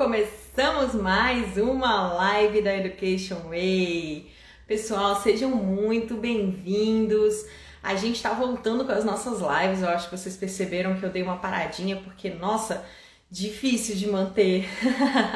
Começamos mais uma live da Education Way. Pessoal, sejam muito bem-vindos. A gente está voltando com as nossas lives. Eu acho que vocês perceberam que eu dei uma paradinha porque, nossa, difícil de manter.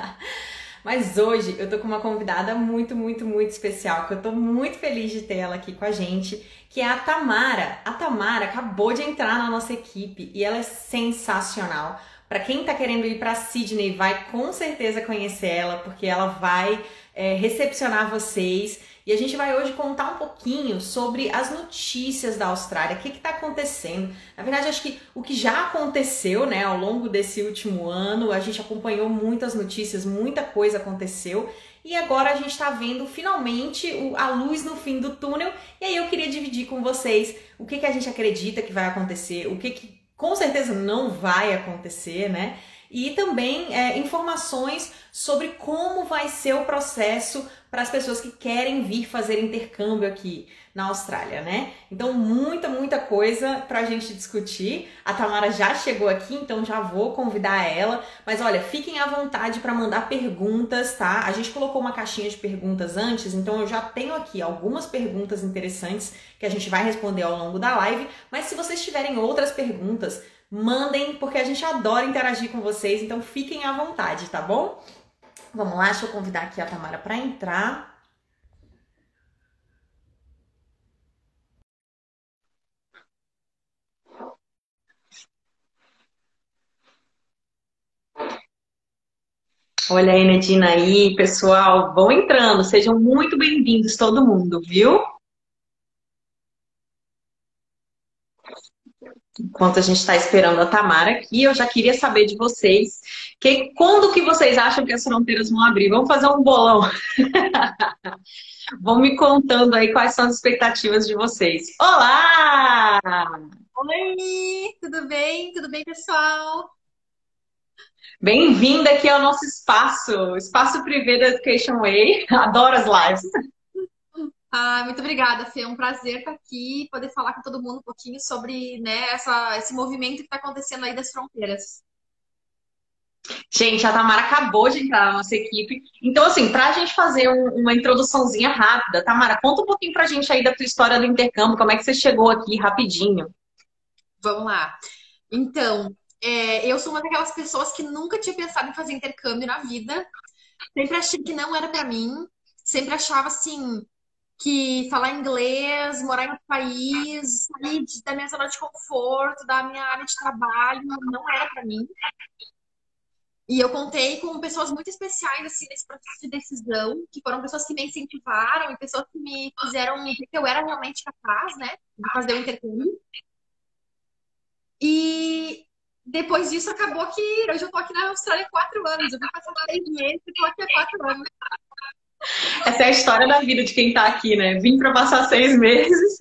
Mas hoje eu tô com uma convidada muito, muito, muito especial, que eu tô muito feliz de ter ela aqui com a gente, que é a Tamara. A Tamara acabou de entrar na nossa equipe e ela é sensacional. Para quem está querendo ir para Sydney, vai com certeza conhecer ela, porque ela vai é, recepcionar vocês. E a gente vai hoje contar um pouquinho sobre as notícias da Austrália, o que está acontecendo. Na verdade, acho que o que já aconteceu né, ao longo desse último ano, a gente acompanhou muitas notícias, muita coisa aconteceu. E agora a gente está vendo finalmente a luz no fim do túnel. E aí eu queria dividir com vocês o que, que a gente acredita que vai acontecer, o que, que com certeza não vai acontecer, né? E também é, informações sobre como vai ser o processo para as pessoas que querem vir fazer intercâmbio aqui na Austrália, né? Então, muita, muita coisa para a gente discutir. A Tamara já chegou aqui, então já vou convidar ela. Mas olha, fiquem à vontade para mandar perguntas, tá? A gente colocou uma caixinha de perguntas antes, então eu já tenho aqui algumas perguntas interessantes que a gente vai responder ao longo da live. Mas se vocês tiverem outras perguntas, mandem, porque a gente adora interagir com vocês, então fiquem à vontade, tá bom? Vamos lá, deixa eu convidar aqui a Tamara para entrar. Olha a Enedina aí, pessoal, vão entrando, sejam muito bem-vindos todo mundo, viu? Enquanto a gente está esperando a Tamara aqui, eu já queria saber de vocês que, quando que vocês acham que as fronteiras vão abrir? Vamos fazer um bolão. vão me contando aí quais são as expectativas de vocês. Olá! Oi, tudo bem? Tudo bem, pessoal? Bem-vinda aqui ao nosso espaço, espaço privê da Education Way. Adoro as lives. Ah, muito obrigada, Fê. É um prazer estar aqui e poder falar com todo mundo um pouquinho sobre né, essa, esse movimento que está acontecendo aí das fronteiras. Gente, a Tamara acabou de entrar na nossa equipe. Então, assim, para a gente fazer um, uma introduçãozinha rápida, Tamara, conta um pouquinho para a gente aí da tua história do intercâmbio, como é que você chegou aqui rapidinho. Vamos lá. Então, é, eu sou uma daquelas pessoas que nunca tinha pensado em fazer intercâmbio na vida. Sempre achei que não era para mim. Sempre achava assim, que falar inglês, morar em outro país, sair da minha zona de conforto, da minha área de trabalho, não era para mim. E eu contei com pessoas muito especiais assim nesse processo de decisão, que foram pessoas que me incentivaram e pessoas que me fizeram ver que eu era realmente capaz, né, de fazer o intercâmbio. E depois disso acabou que hoje eu tô aqui na Austrália há quatro anos. Eu vim passar seis meses e tô aqui há quatro anos. Essa é a história da vida de quem está aqui, né? Vim para passar seis meses.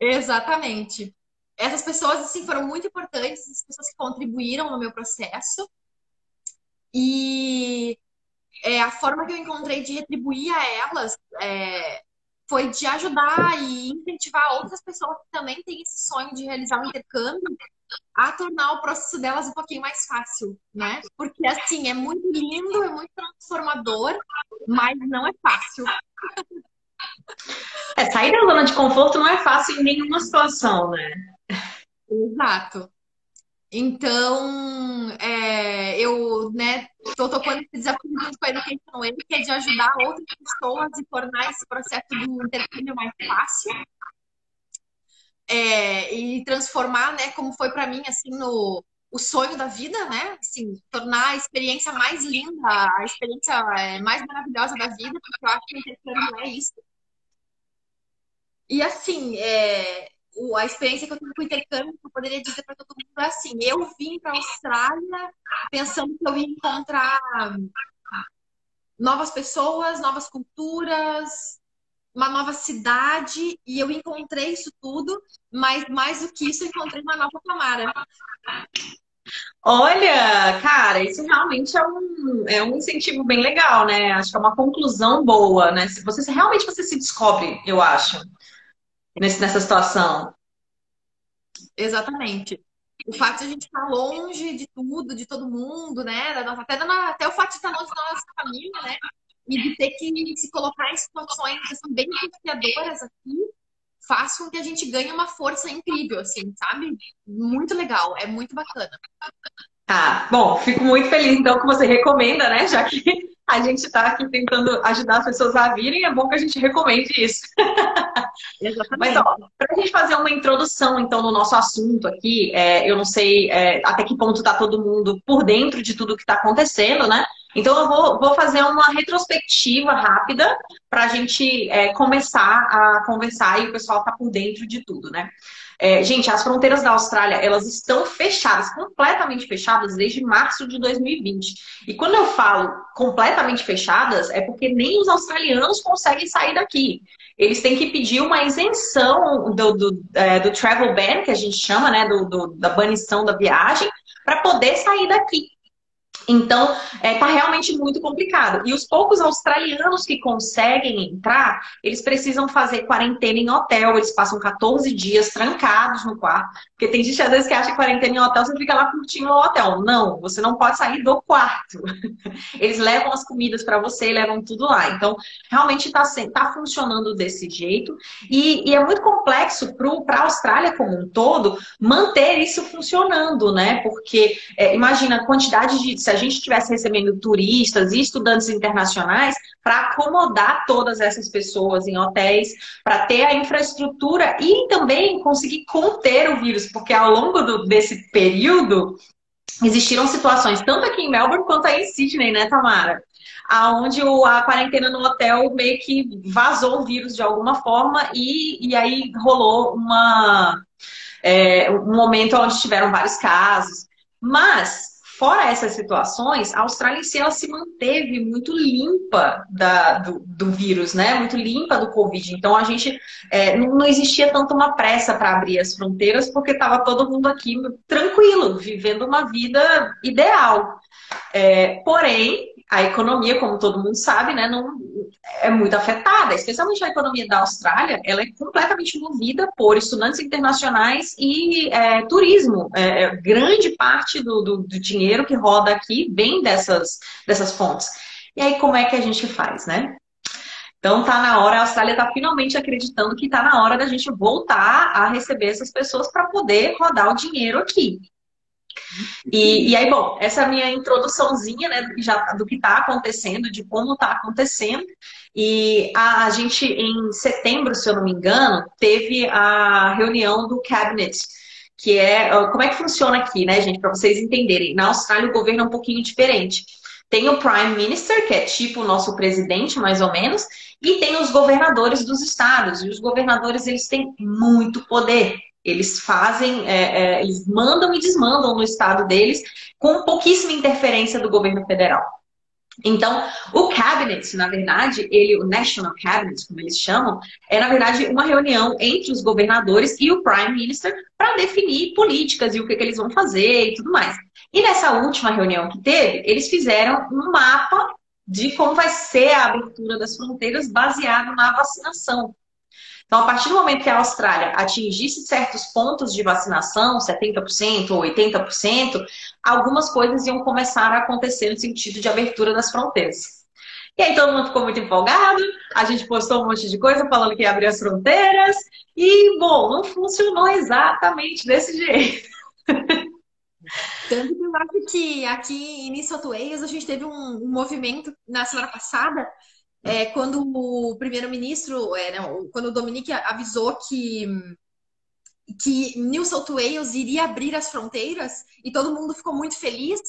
Exatamente. Essas pessoas, assim, foram muito importantes, as pessoas que contribuíram no meu processo. E é, a forma que eu encontrei de retribuir a elas é, foi de ajudar e incentivar outras pessoas que também têm esse sonho de realizar um intercâmbio a tornar o processo delas um pouquinho mais fácil, né? Porque assim, é muito lindo, é muito transformador, mas não é fácil. É, sair da zona de conforto não é fácil em nenhuma situação, né? Exato. Então, é, eu né, estou tocando esse desafio junto com a Education Way, que é de ajudar outras pessoas e tornar esse processo do intercâmbio mais fácil é, e transformar, né, como foi para mim, assim, no o sonho da vida, né, assim, tornar a experiência mais linda, a experiência é, mais maravilhosa da vida, porque eu acho que o intercâmbio é isso. E assim, é, a experiência que eu tive com o intercâmbio, eu poderia dizer para todo mundo é assim: eu vim para a Austrália pensando que eu ia encontrar novas pessoas, novas culturas, uma nova cidade e eu encontrei isso tudo, mas mais do que isso, eu encontrei uma nova Tamara. Olha, cara, isso realmente é um, é um incentivo bem legal, né? Acho que é uma conclusão boa, né? Se você realmente você se descobre, eu acho, nesse, nessa situação. Exatamente. O fato de a gente estar longe de tudo, de todo mundo, né? Até, até o fato de estar longe da nossa família, né? E de ter que se colocar em situações que são bem desafiadoras aqui, faz com que a gente ganhe uma força incrível, assim, sabe? Muito legal, é muito bacana. Tá, bom, fico muito feliz então que você recomenda, né? Já que a gente está aqui tentando ajudar as pessoas a virem, é bom que a gente recomende isso. Exatamente. Mas, ó, para a gente fazer uma introdução, então, no nosso assunto aqui, é, eu não sei é, até que ponto está todo mundo por dentro de tudo que está acontecendo, né? Então, eu vou, vou, fazer uma retrospectiva rápida para a gente é, começar a conversar e o pessoal tá por dentro de tudo, né? É, gente, as fronteiras da Austrália, elas estão fechadas, completamente fechadas desde março de 2020. E quando eu falo completamente fechadas, é porque nem os australianos conseguem sair daqui. Eles têm que pedir uma isenção do, do, é, do travel ban, que a gente chama, né, do, do da banição da viagem, para poder sair daqui. Então, está é, tá realmente muito complicado. E os poucos australianos que conseguem entrar, eles precisam fazer quarentena em hotel, eles passam 14 dias trancados no quarto. Porque tem gente às vezes que acha que quarentena em hotel você fica lá curtindo o hotel. Não, você não pode sair do quarto. Eles levam as comidas para você, levam tudo lá. Então, realmente está tá funcionando desse jeito. E, e é muito complexo para a Austrália como um todo manter isso funcionando, né? Porque é, imagina a quantidade de. A gente estivesse recebendo turistas e estudantes internacionais, para acomodar todas essas pessoas em hotéis, para ter a infraestrutura e também conseguir conter o vírus, porque ao longo do, desse período existiram situações, tanto aqui em Melbourne quanto aí em Sydney, né, Tamara? Aonde a quarentena no hotel meio que vazou o vírus de alguma forma e, e aí rolou uma, é, um momento onde tiveram vários casos. Mas Fora essas situações, a Austrália em si ela se manteve muito limpa da, do, do vírus, né? Muito limpa do Covid. Então a gente é, não, existia tanto uma pressa para abrir as fronteiras, porque estava todo mundo aqui tranquilo, vivendo uma vida ideal. É, porém, a economia, como todo mundo sabe, né, não, é muito afetada, especialmente a economia da Austrália, ela é completamente movida por estudantes internacionais e é, turismo. É, é, grande parte do, do, do, dinheiro que roda aqui vem dessas, dessas fontes. E aí, como é que a gente faz, né? Então, tá na hora, a Austrália está finalmente acreditando que está na hora da gente voltar a receber essas pessoas para poder rodar o dinheiro aqui. E, e, aí, bom, essa é a minha introduçãozinha né, do que já do que está acontecendo, de como está acontecendo. E a, a, gente, em setembro, se eu não me engano, teve a reunião do Cabinet, que é. Como é que funciona aqui, né, gente? Para vocês entenderem. Na Austrália, o governo é um pouquinho diferente. Tem o Prime Minister, que é tipo o nosso presidente, mais ou menos, e tem os governadores dos estados. E os governadores, eles têm muito poder. Eles fazem, é, é, eles mandam e desmandam no estado deles com pouquíssima interferência do governo federal. Então, o cabinet, na verdade, ele, o National Cabinet, como eles chamam, é na verdade uma reunião entre os governadores e o Prime Minister para definir políticas e o que, que, eles vão fazer e tudo mais. E nessa última reunião que teve, eles fizeram um mapa de como vai ser a abertura das fronteiras baseado na vacinação. Então, a partir do momento que a Austrália atingisse certos pontos de vacinação, 70% ou 80%, algumas coisas iam começar a acontecer no sentido de abertura das fronteiras. E aí todo mundo ficou muito empolgado, a gente postou um monte de coisa falando que ia abrir as fronteiras, e, bom, não funcionou exatamente desse jeito. Tanto que eu acho que aqui em South Wales a gente teve um, um movimento na semana passada é, quando o primeiro-ministro, é, quando o Dominique avisou que que New South Wales iria abrir as fronteiras e todo mundo ficou muito feliz,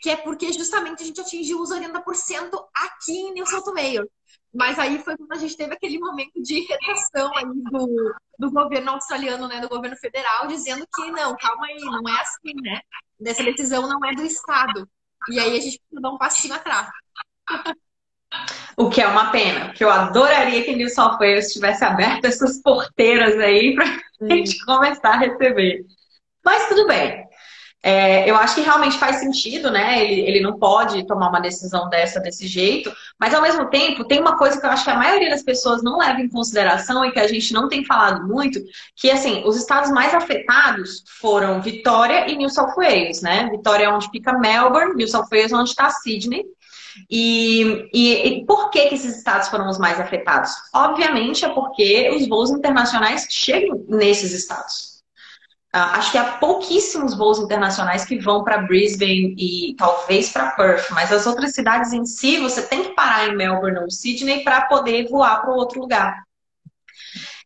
que é porque justamente a gente atingiu os 80% aqui em New South Wales. Mas aí foi quando a gente teve aquele momento de retração do, do governo australiano, né, do governo federal, dizendo que não, calma aí, não é assim, né? Dessa decisão não é do Estado. E aí a gente precisa dar um passinho atrás. O que é uma pena, porque eu adoraria que New South Wales tivesse aberto essas porteiras aí para a gente começar a receber. Mas tudo bem. É, eu acho que realmente faz sentido, né? Ele, ele não pode tomar uma decisão dessa desse jeito, mas ao mesmo tempo tem uma coisa que eu acho que a maioria das pessoas não leva em consideração e que a gente não tem falado muito, que assim, os estados mais afetados foram Vitória e New South Wales, né? Vitória é onde fica Melbourne, New South Wales é onde está Sydney. E, e, e, por que, que esses estados foram os mais afetados? Obviamente é porque os voos internacionais chegam nesses estados. Uh, acho que há pouquíssimos voos internacionais que vão para Brisbane e talvez para Perth, mas as outras cidades em si, você tem que parar em Melbourne ou Sydney para poder voar para outro lugar.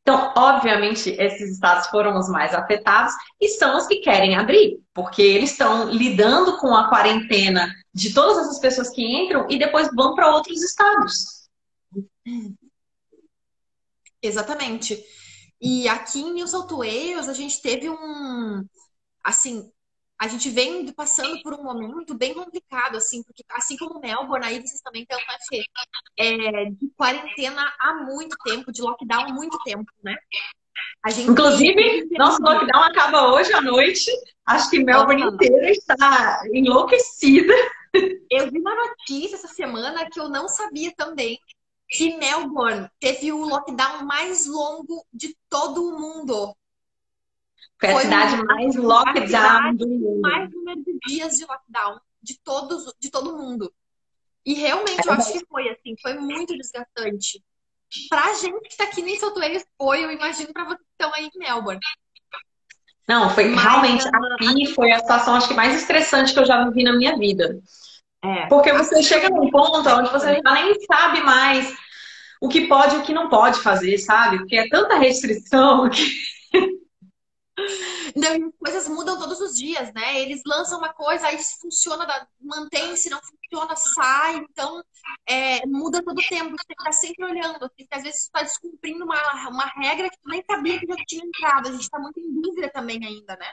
Então, obviamente, esses estados foram os mais afetados e são os que querem abrir, porque eles estão lidando com a quarentena de todas essas pessoas que entram e depois vão para outros estados. Exatamente. E aqui em New South Wales, a gente teve um. Assim, a gente vem passando por um momento bem complicado, assim, porque assim como Melbourne, aí vocês também estão, né, É, de quarentena há muito tempo, de lockdown há muito tempo, né? Inclusive, nosso lockdown acaba hoje à noite. Acho que Melbourne inteira está enlouquecida. Eu vi uma notícia essa semana que eu não sabia também, que Melbourne teve o lockdown mais longo de todo o mundo. Foi a cidade um, mais lockdown do mundo. Mais número de dias de lockdown de todos, de todo mundo. E realmente, é eu acho que foi assim, foi muito desgastante. Pra gente que tá aqui nem Soltoeiros foi, eu imagino pra vocês que estão aí em Melbourne. Não, foi Mas, realmente, aqui foi a situação acho que mais estressante que eu já vivi na minha vida. É. Porque você chega num ponto onde você já nem sabe mais o que pode e o que não pode fazer, sabe? Porque é tanta restrição que. Não, coisas mudam todos os dias, né? Eles lançam uma coisa, aí funciona, mantém, se não funciona, sai. Então, é, muda todo o tempo. Você tem que estar sempre olhando. Assim, às vezes você está descumprindo uma, uma regra que tu nem sabia que já tinha entrado. A gente está muito em dúvida também ainda, né?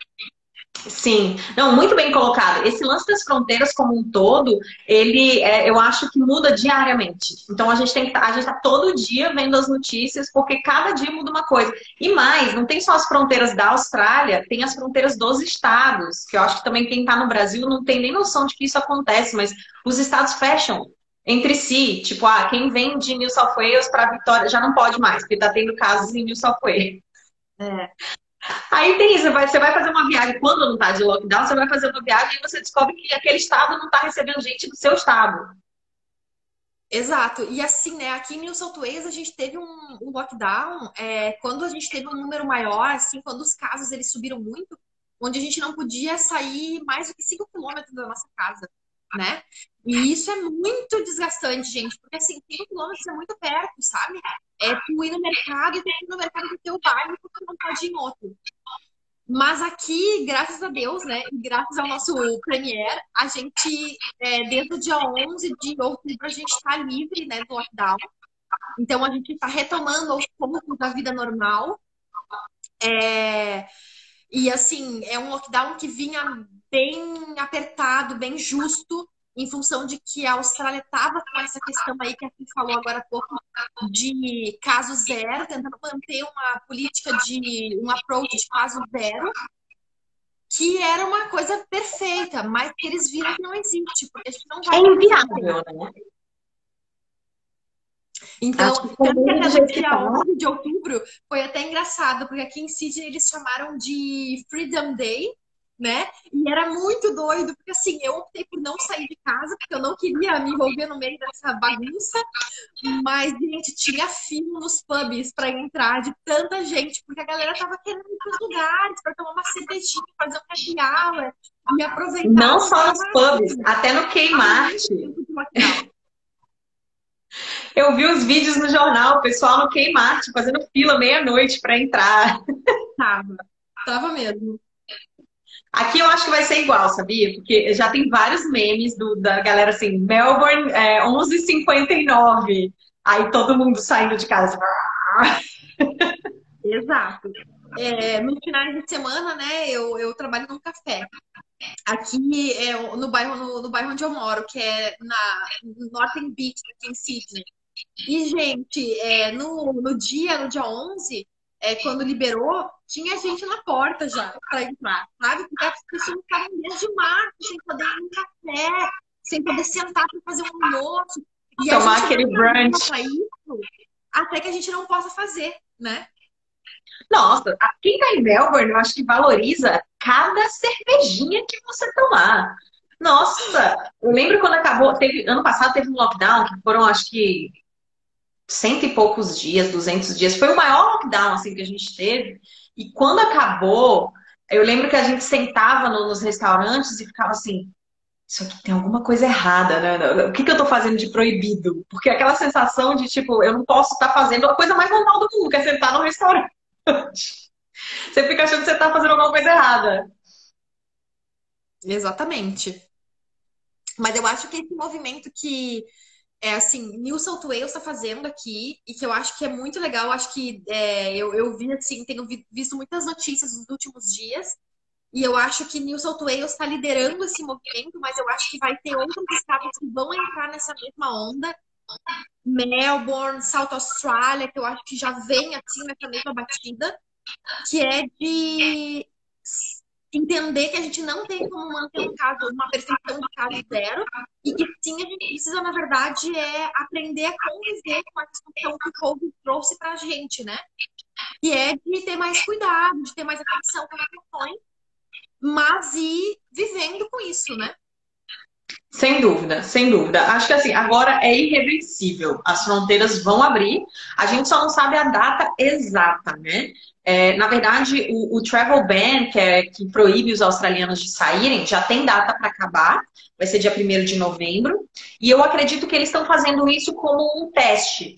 Sim, não, muito bem colocado. Esse lance das fronteiras como um todo, ele, é, eu acho que muda diariamente. Então a gente tem que, tá, a gente está todo dia vendo as notícias, porque cada dia muda uma coisa. E mais, não tem só as fronteiras da Austrália, tem as fronteiras dos estados, que eu acho que também quem está no Brasil não tem nem noção de que isso acontece, mas os estados fecham entre si, tipo, ah, quem vem de New South Wales para Vitória já não pode mais, porque está tendo casos em New South Wales. É. Aí tem isso, você vai, fazer uma viagem, quando não está de lockdown, você vai fazer uma viagem e você descobre que aquele estado não está recebendo gente do seu estado. Exato. E assim, né, aqui em New South Wales a gente teve um, um lockdown é, quando a gente teve um número maior, assim, quando os casos eles subiram muito, onde a gente não podia sair mais do que 5 quilômetros da nossa casa né? E isso é muito desgastante, gente, porque assim, 5 quilômetros é muito perto, sabe? É tu ir no mercado e tu ir no mercado do teu bairro porque não pode ir em outro. Mas aqui, graças a Deus, né, e graças ao nosso Premier, a gente, é, desde o dia 11 de outubro, a gente está livre, né, do lockdown. Então, a gente está retomando aos poucos a vida normal. É... E, assim, é um lockdown que vinha bem apertado, bem justo, em função de que a Austrália estava com essa questão aí que a gente falou agora há pouco de caso zero, tentando manter uma política de um approach de caso zero, que era uma coisa perfeita, mas que eles viram que não existe, porque a gente não vai. É inviável, né? Então, tanto que até no dia 11 de outubro foi até engraçado, porque aqui em Sydney eles chamaram de Freedom Day, né? E era muito doido, porque assim, eu optei por não sair de casa, porque eu não queria me envolver no meio dessa bagunça. Mas, gente, tinha fila nos pubs para entrar de tanta gente, porque a galera tava querendo ir para lugares, para tomar uma cervejinha, fazer um happy hour e aproveitar. Não só nos pubs, até no Kmart. Eu vi os vídeos no jornal, o pessoal no Kmart fazendo fila meia-noite para entrar. Tava, tava mesmo. Aqui eu acho que vai ser igual, sabia? Porque já tem vários memes do, da galera assim, Melbourne é, 11h59. Aí todo mundo saindo de casa. Exato. É, no final de semana, né, eu, eu trabalho num café. Aqui é, no, bairro, no, no bairro onde eu moro, que é na Northern Beach, aqui em Sydney. E, gente, é, no, no dia, no dia 11, é, quando liberou, tinha gente na porta já para entrar, sabe? Porque as pessoas ficavam desde março sem poder ir um café, sem poder sentar para fazer um almoço. E Tomar aquele brunch. Isso, até que a gente não possa fazer, né? Nossa, quem tá em Melbourne, eu acho que valoriza cada cervejinha que você tomar. Nossa, eu lembro quando acabou, teve, ano passado teve um lockdown, que foram acho que cento e poucos dias, duzentos dias. Foi o maior lockdown assim que a gente teve. E quando acabou, eu lembro que a gente sentava no, nos restaurantes e ficava assim, isso aqui tem alguma coisa errada, né? O que, que eu tô fazendo de proibido? Porque aquela sensação de, tipo, eu não posso estar tá fazendo a coisa mais normal do mundo, que é sentar no restaurante. Você fica achando que você tá fazendo alguma coisa errada. Exatamente. Mas eu acho que esse movimento que é assim, New South Wales está fazendo aqui e que eu acho que é muito legal. Acho que é, eu, eu vi assim, tenho visto muitas notícias nos últimos dias e eu acho que New South Wales está liderando esse movimento, mas eu acho que vai ter outros estados que vão entrar nessa mesma onda. Melbourne, South Australia, que eu acho que já vem assim nessa mesma batida, que é de entender que a gente não tem como manter um caso, uma perfeição de caso zero, e que sim, a gente precisa, na verdade, é aprender a conviver com a discussão que o Covid trouxe para a gente, né? E é de ter mais cuidado, de ter mais atenção com as questões, mas ir vivendo com isso, né? Sem dúvida, sem dúvida. Acho que assim, agora é irreversível. As fronteiras vão abrir. A gente só não sabe a data exata, né? É, na verdade, o, o, travel ban, que, é, que proíbe os australianos de saírem, já tem data para acabar. Vai ser dia 1 de novembro. E eu acredito que eles estão fazendo isso como um teste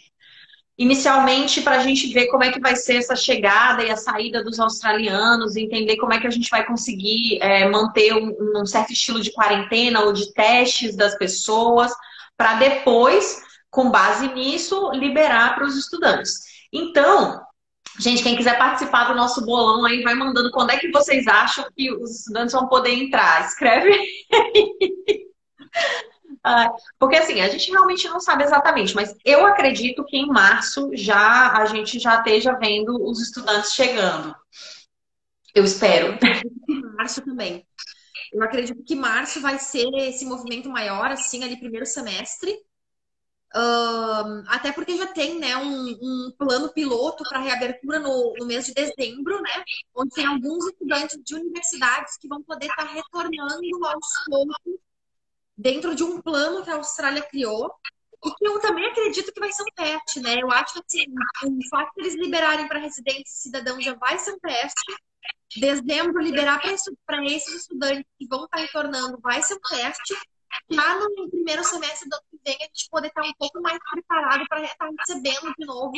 inicialmente para a gente ver como é que vai ser essa chegada e a saída dos australianos, entender como é que a gente vai conseguir é, manter um, um, certo estilo de quarentena ou de testes das pessoas, para depois, com base nisso, liberar para os estudantes. Então, gente, quem quiser participar do nosso bolão aí, vai mandando quando é que vocês acham que os estudantes vão poder entrar. Escreve aí. Ah, porque assim, a gente realmente não sabe exatamente, mas eu acredito que em março já a gente já esteja vendo os estudantes chegando. Eu espero. Março também. Eu acredito que março vai ser esse movimento maior, assim, ali primeiro semestre. Até porque já tem né, um, um plano piloto para reabertura no, no, mês de dezembro, né? Onde tem alguns estudantes de universidades que vão poder estar tá retornando aos poucos dentro de um plano que a Austrália criou e que eu também acredito que vai ser um teste, né? Eu acho que assim, o fato de eles liberarem para residentes e cidadãos já vai ser um teste. Dezembro, liberar para esses estudantes que vão estar retornando vai ser um teste. Já no primeiro semestre do ano que vem, a gente poder estar um pouco mais preparado para estar recebendo de novo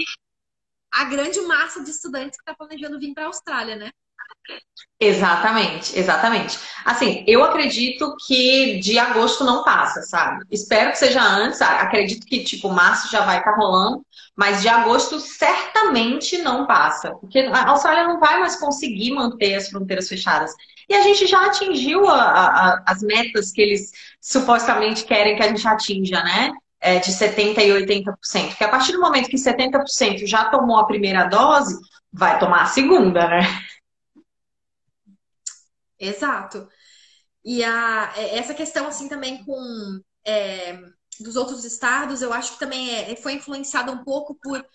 a grande massa de estudantes que está planejando vir para a Austrália, né? Exatamente, exatamente. Assim, eu acredito que de agosto não passa, sabe? Espero que seja antes, acredito que tipo março já vai estar tá rolando, mas de agosto certamente não passa, porque a Austrália não vai mais conseguir manter as fronteiras fechadas. E a gente já atingiu a, a, as metas que eles supostamente querem que a gente atinja, né? É, de 70% e 80%. Porque a partir do momento que 70% já tomou a primeira dose, vai tomar a segunda, né? Exato. E a, é, essa questão, assim, também com é, dos outros estados, eu acho que também é, foi influenciada um pouco por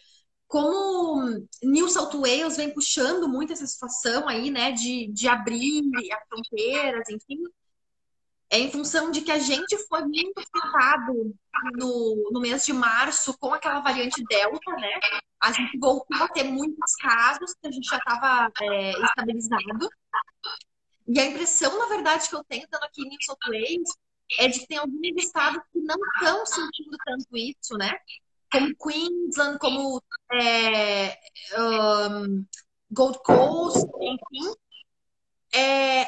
como New South Wales vem puxando muito essa situação aí, né, de, de abrir as fronteiras, enfim, é em função de que a gente foi muito afetado no, no mês de março com aquela variante Delta, né? A gente voltou a ter muitos casos, que a gente já estava é, estabilizado. E a impressão, na verdade, que eu tenho estando aqui em New South Wales é de que tem alguns estados que não estão sentindo tanto isso, né? Como Queensland, como é, um, Gold Coast, enfim, é,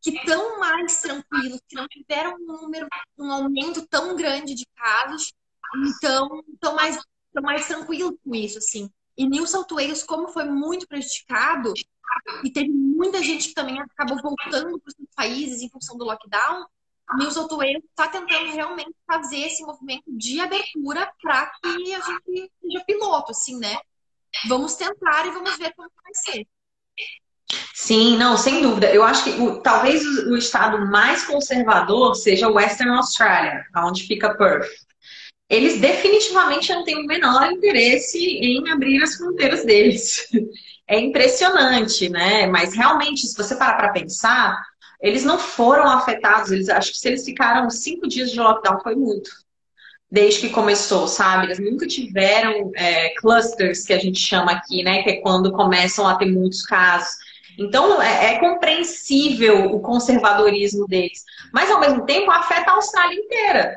que estão mais tranquilos, que não tiveram um número, um aumento tão grande de casos, então estão mais, mais tranquilos com isso, assim. E New South Wales, como foi muito prejudicado, e teve muita gente que também acabou voltando para os países em função do lockdown. News Wales está tentando realmente fazer esse movimento de abertura para que a gente seja piloto, assim, né? Vamos tentar e vamos ver como vai ser. Sim, não, sem dúvida. Eu acho que o, talvez o, o, estado mais conservador seja Western Australia, onde fica Perth. Eles definitivamente não têm o menor interesse em abrir as fronteiras deles. É impressionante, né? Mas realmente, se você parar para pensar, eles não foram afetados. Eles acho que se eles ficaram cinco dias de lockdown foi muito desde que começou, sabe? Eles nunca tiveram é, clusters, que a gente chama aqui, né? Que é quando começam a ter muitos casos. Então, é, é, compreensível o conservadorismo deles. Mas, ao mesmo tempo, afeta a Austrália inteira.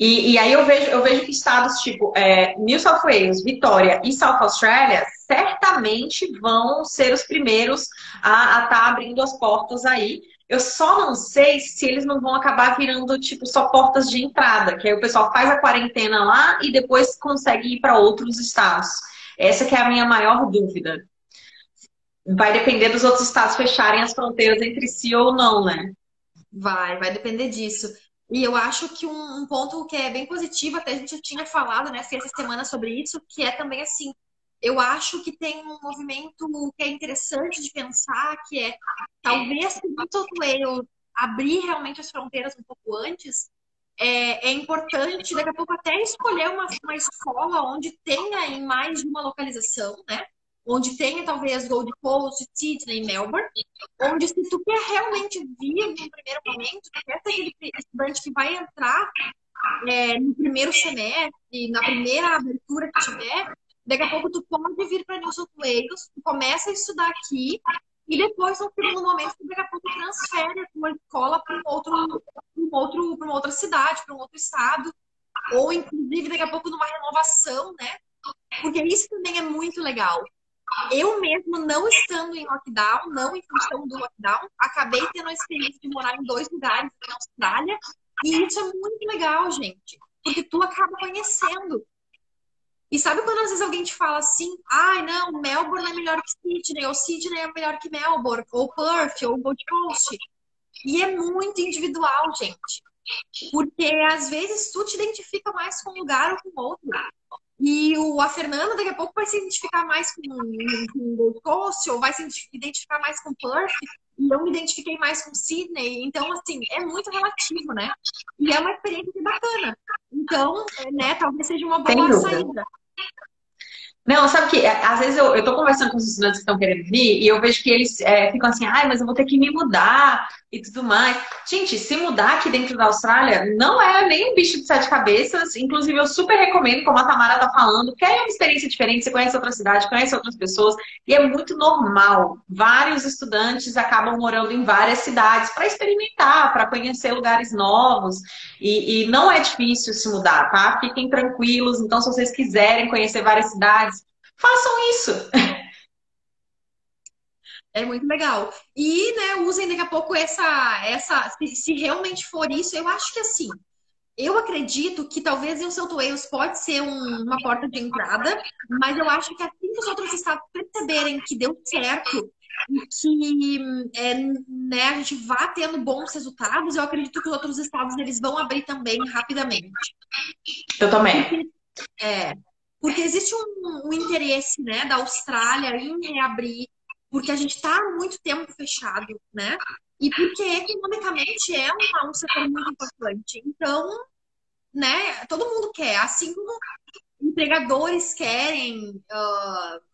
E, e aí eu vejo, eu vejo que estados tipo é, New South Wales, Vitória e South Australia certamente vão ser os primeiros a estar tá abrindo as portas aí. Eu só não sei se eles não vão acabar virando, tipo, só portas de entrada, que aí o pessoal faz a quarentena lá e depois consegue ir para outros estados. Essa que é a minha maior dúvida. Vai depender dos outros estados fecharem as fronteiras entre si ou não, né? Vai, vai depender disso. E eu acho que um, um ponto que é bem positivo, até a gente tinha falado, né, essa semana sobre isso, que é também assim, eu acho que tem um movimento que é interessante de pensar, que é talvez se o abrir realmente as fronteiras um pouco antes, é, é, importante daqui a pouco até escolher uma, uma escola onde tenha em mais de uma localização, né? Onde tenha talvez Gold Coast, Sydney, Melbourne, onde se tu quer realmente vir no primeiro momento, tu quer ser aquele estudante que vai entrar é, no primeiro semestre, na primeira abertura que tiver, Daqui a pouco tu pode vir para New South Wales, tu começa a estudar aqui e depois, no segundo momento, tu daqui a pouco transfere a tua escola para um outro, um outro, uma outra cidade, para um outro estado, ou inclusive daqui a pouco numa renovação, né? Porque isso também é muito legal. Eu mesmo, não estando em lockdown, não em função do lockdown, acabei tendo a experiência de morar em dois lugares na Austrália. E isso é muito legal, gente. Porque tu acaba conhecendo. E sabe quando às vezes alguém te fala assim, ai, ah, não, Melbourne é melhor que Sydney, ou Sydney é melhor que Melbourne, ou Perth, ou Gold Coast. E é muito individual, gente. Porque às vezes tu te identifica mais com um lugar ou com outro. E o, a Fernanda daqui a pouco vai se identificar mais com, com Gold Coast, ou vai se identificar mais com Perth, e eu me identifiquei mais com Sydney. Então, assim, é muito relativo, né? E é uma experiência bacana. Então, né, talvez seja uma boa saída. Não, sabe que às vezes eu, eu tô conversando com os estudantes que estão querendo vir e eu vejo que eles é, ficam assim, ai, mas eu vou ter que me mudar e tudo mais. Gente, se mudar aqui dentro da Austrália não é nem um bicho de sete cabeças. Inclusive, eu super recomendo, como a Tamara tá falando, que é uma experiência diferente, você conhece outra cidade, conhece outras pessoas, e é muito normal. Vários estudantes acabam morando em várias cidades para experimentar, para conhecer lugares novos. E, e não é difícil se mudar, tá? Fiquem tranquilos. Então, se vocês quiserem conhecer várias cidades, façam isso. É muito legal. E, né, usem daqui a pouco essa, essa, se, se realmente for isso, eu acho que assim, eu acredito que talvez o South Wales pode ser um, uma porta de entrada, mas eu acho que assim que os outros estados perceberem que deu certo e que é, né, a gente vá tendo bons resultados, eu acredito que os outros estados eles vão abrir também rapidamente. Eu também. É, porque existe um, um interesse né, da Austrália em reabrir porque a gente está há muito tempo fechado, né? E porque economicamente é uma, um setor muito importante. Então, né, todo mundo quer, assim como empregadores querem. Uh,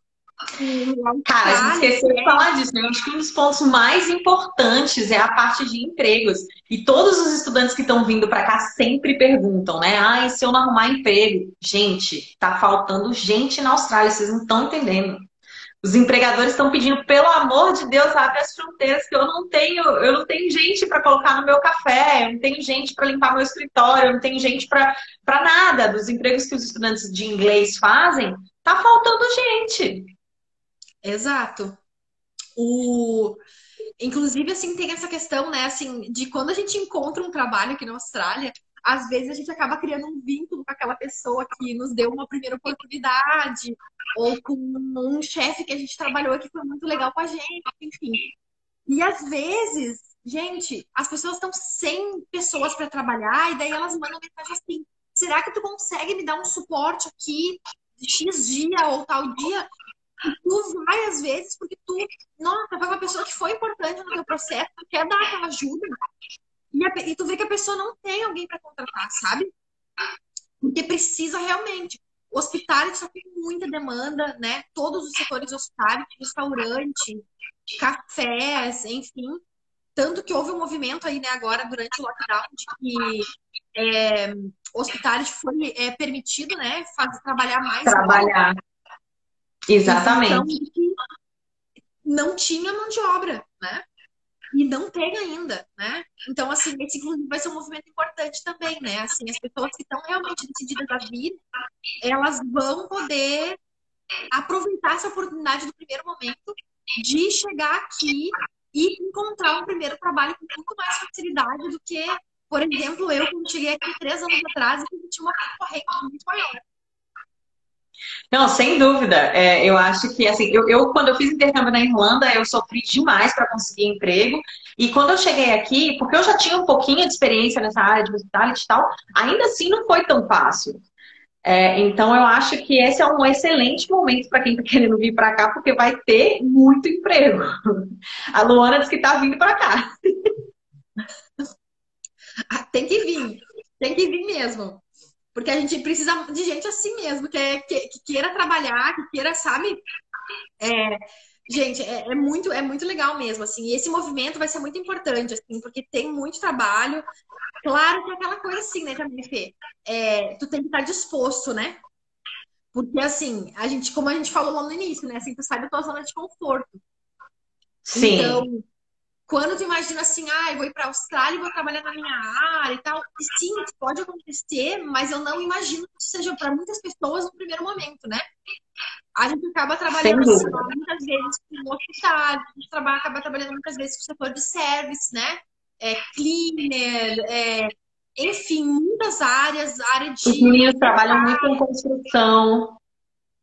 Cara, a gente esqueceu de falar disso, né? Eu acho que um dos pontos mais importantes é a parte de empregos. E todos os estudantes que estão vindo para cá sempre perguntam, né? Ah, e se eu não arrumar emprego? Gente, tá faltando gente na Austrália, vocês não estão entendendo. Os empregadores estão pedindo, pelo amor de Deus, abre as fronteiras, que eu não tenho, eu não tenho gente para colocar no meu café, eu não tenho gente para limpar meu escritório, eu não tenho gente para nada. Dos empregos que os estudantes de inglês fazem, tá faltando gente. Exato. O inclusive assim tem essa questão, né, assim, de quando a gente encontra um trabalho aqui na Austrália, às vezes a gente acaba criando um vínculo com aquela pessoa que nos deu uma primeira oportunidade, ou com um chefe que a gente trabalhou que foi muito legal com a gente, enfim. E às vezes, gente, as pessoas estão sem pessoas para trabalhar, e daí elas mandam mensagem assim: será que tu consegue me dar um suporte aqui, X dia ou tal dia? tu vai às vezes porque tu, nossa, foi uma pessoa que foi importante no teu processo, tu quer dar aquela ajuda. E, a, e tu vê que a pessoa não tem alguém para contratar, sabe? Porque precisa realmente. Hospitais só tem muita demanda, né? Todos os setores hospitais, restaurante, cafés, enfim. Tanto que houve um movimento aí, né, agora, durante o lockdown, de que é, hospitais foi é, permitido, né, fazer, trabalhar mais. Trabalhar. Exatamente. Então, não tinha mão de obra, né? E não tem ainda, né? Então, assim, esse inclusive vai ser um movimento importante também, né? Assim, as pessoas que estão realmente decididas a vir, elas vão poder aproveitar essa oportunidade do primeiro momento de chegar aqui e encontrar um primeiro trabalho com muito mais facilidade do que, por exemplo, eu, quando cheguei aqui três anos atrás, e tinha uma concorrência muito maior. Não, sem dúvida. É, eu acho que, assim, eu, eu, quando eu fiz intercâmbio na Irlanda, eu sofri demais para conseguir emprego. E quando eu cheguei aqui, porque eu já tinha um pouquinho de experiência nessa área de hospitality e tal, ainda assim não foi tão fácil. É, então, eu acho que esse é um excelente momento para quem está querendo vir para cá, porque vai ter muito emprego. A Luana disse que está vindo para cá. Tem que vir, tem que vir mesmo. Porque a gente precisa de gente assim mesmo, que, é, que, que queira trabalhar, que queira, sabe? É, gente, é, é, muito, é muito legal mesmo, assim. E esse movimento vai ser muito importante, assim, porque tem muito trabalho. Claro que é aquela coisa assim, né, também, Fê? É, tu tem que estar disposto, né? Porque, assim, a gente, como a gente falou lá no início, né? Assim, tu sai da tua zona de conforto. Sim. Então, quando tu imagina assim, ah, eu vou ir para a Austrália e vou trabalhar na minha área e tal, e sim, pode acontecer, mas eu não imagino que seja para muitas pessoas no primeiro momento, né? A gente acaba trabalhando assim, muitas vezes com hospital, a gente trabalha, acaba trabalhando muitas vezes com o setor de service, né? É, cleaner, é, enfim, muitas áreas, área de. Os meninos trabalham muito em construção.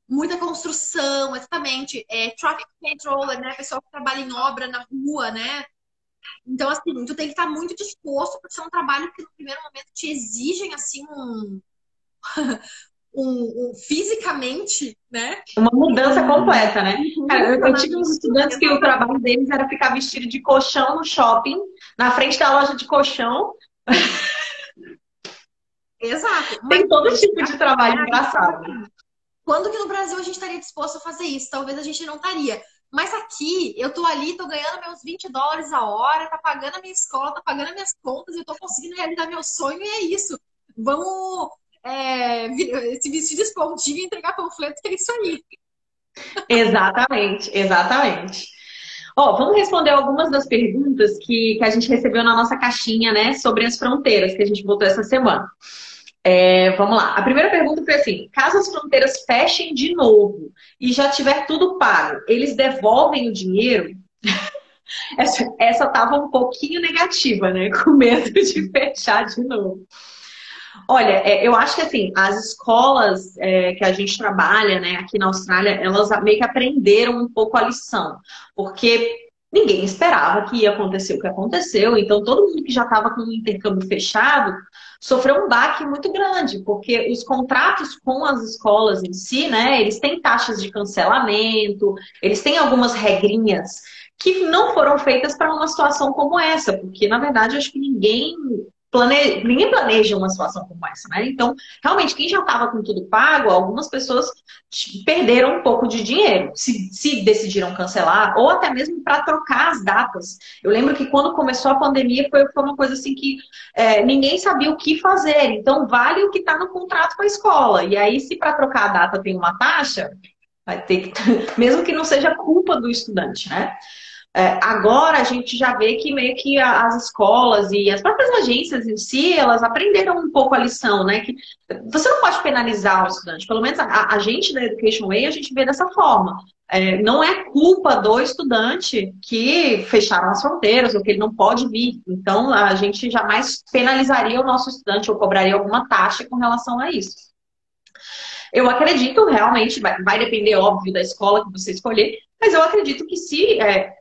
Muita construção, exatamente. É, traffic controller, né? Pessoal que trabalha em obra na rua, né? Então, assim, tu tem que estar muito disposto, porque é um trabalho que no primeiro momento te exigem, assim, um, um, um fisicamente, né? Uma mudança completa, né? Cara, eu, eu tive uns estudantes que o trabalho deles era ficar vestido de colchão no shopping, na frente da loja de colchão. Exato. Tem todo tipo de trabalho engraçado. Quando que no Brasil a gente estaria disposto a fazer isso? Talvez a gente não estaria. Mas aqui, eu tô ali, tô ganhando meus 20 dólares a hora, tá pagando a minha escola, tá pagando as minhas contas, eu tô conseguindo realizar meu sonho e é isso. Vamos é, se vestir de escondinho e entregar panfleto, que é isso aí. Exatamente, exatamente. Ó, vamos responder algumas das perguntas que, que a gente recebeu na nossa caixinha, né, sobre as fronteiras que a gente botou essa semana. É, vamos lá. A primeira pergunta foi assim: caso as fronteiras fechem de novo e já tiver tudo pago, eles devolvem o dinheiro? essa, essa tava um pouquinho negativa, né? Com medo de fechar de novo. Olha, é, eu acho que assim, as escolas é, que a gente trabalha, né, aqui na Austrália, elas meio que aprenderam um pouco a lição, porque ninguém esperava que ia acontecer o que aconteceu, então todo mundo que já estava com o intercâmbio fechado sofreu um baque muito grande, porque os contratos com as escolas em si, né, eles têm taxas de cancelamento, eles têm algumas regrinhas que não foram feitas para uma situação como essa, porque na verdade acho que ninguém ninguém planeja uma situação como essa, né? Então, realmente, quem já estava com tudo pago, algumas pessoas perderam um pouco de dinheiro, se, se decidiram cancelar, ou até mesmo para trocar as datas. Eu lembro que quando começou a pandemia foi, foi uma coisa assim que é, ninguém sabia o que fazer. Então, vale o que está no contrato com a escola. E aí, se para trocar a data tem uma taxa, vai ter que, mesmo que não seja culpa do estudante, né? É, agora a gente já vê que meio que as escolas e as próprias agências em si, elas aprenderam um pouco a lição, né? Que você não pode penalizar o estudante. Pelo menos a, a gente da Education Way, a gente vê dessa forma. É, não é culpa do estudante que fecharam as fronteiras ou que ele não pode vir. Então, a gente jamais penalizaria o nosso estudante ou cobraria alguma taxa com relação a isso. Eu acredito, realmente, vai, vai depender, óbvio, da escola que você escolher, mas eu acredito que se é,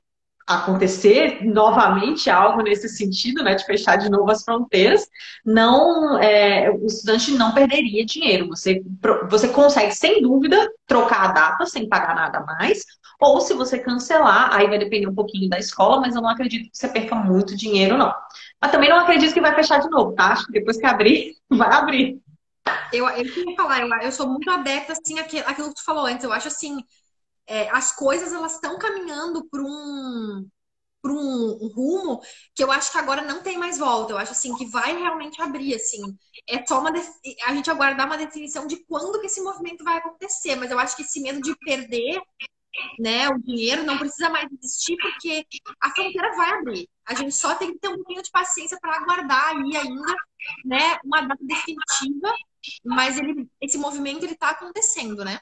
acontecer novamente algo nesse sentido, né, de fechar de novo as fronteiras, não, é, o estudante não perderia dinheiro. Você, você consegue, sem dúvida, trocar a data sem pagar nada mais, ou se você cancelar, aí vai depender um pouquinho da escola, mas eu não acredito que você perca muito dinheiro, não. Mas também não acredito que vai fechar de novo, tá? Acho que depois que abrir, vai abrir. Eu, eu queria falar, eu, sou muito adepta, assim, àquilo que tu falou antes. Eu acho, assim, é, as coisas, elas estão caminhando para um, para um, um, rumo que eu acho que agora não tem mais volta. Eu acho, assim, que vai realmente abrir, assim. É só uma... A gente aguardar uma definição de quando que esse movimento vai acontecer. Mas eu acho que esse medo de perder né, o dinheiro não precisa mais existir porque a fronteira vai abrir. A gente só tem que ter um pouquinho de paciência para aguardar aí ainda, né, uma data definitiva, mas ele, esse movimento ele está acontecendo, né?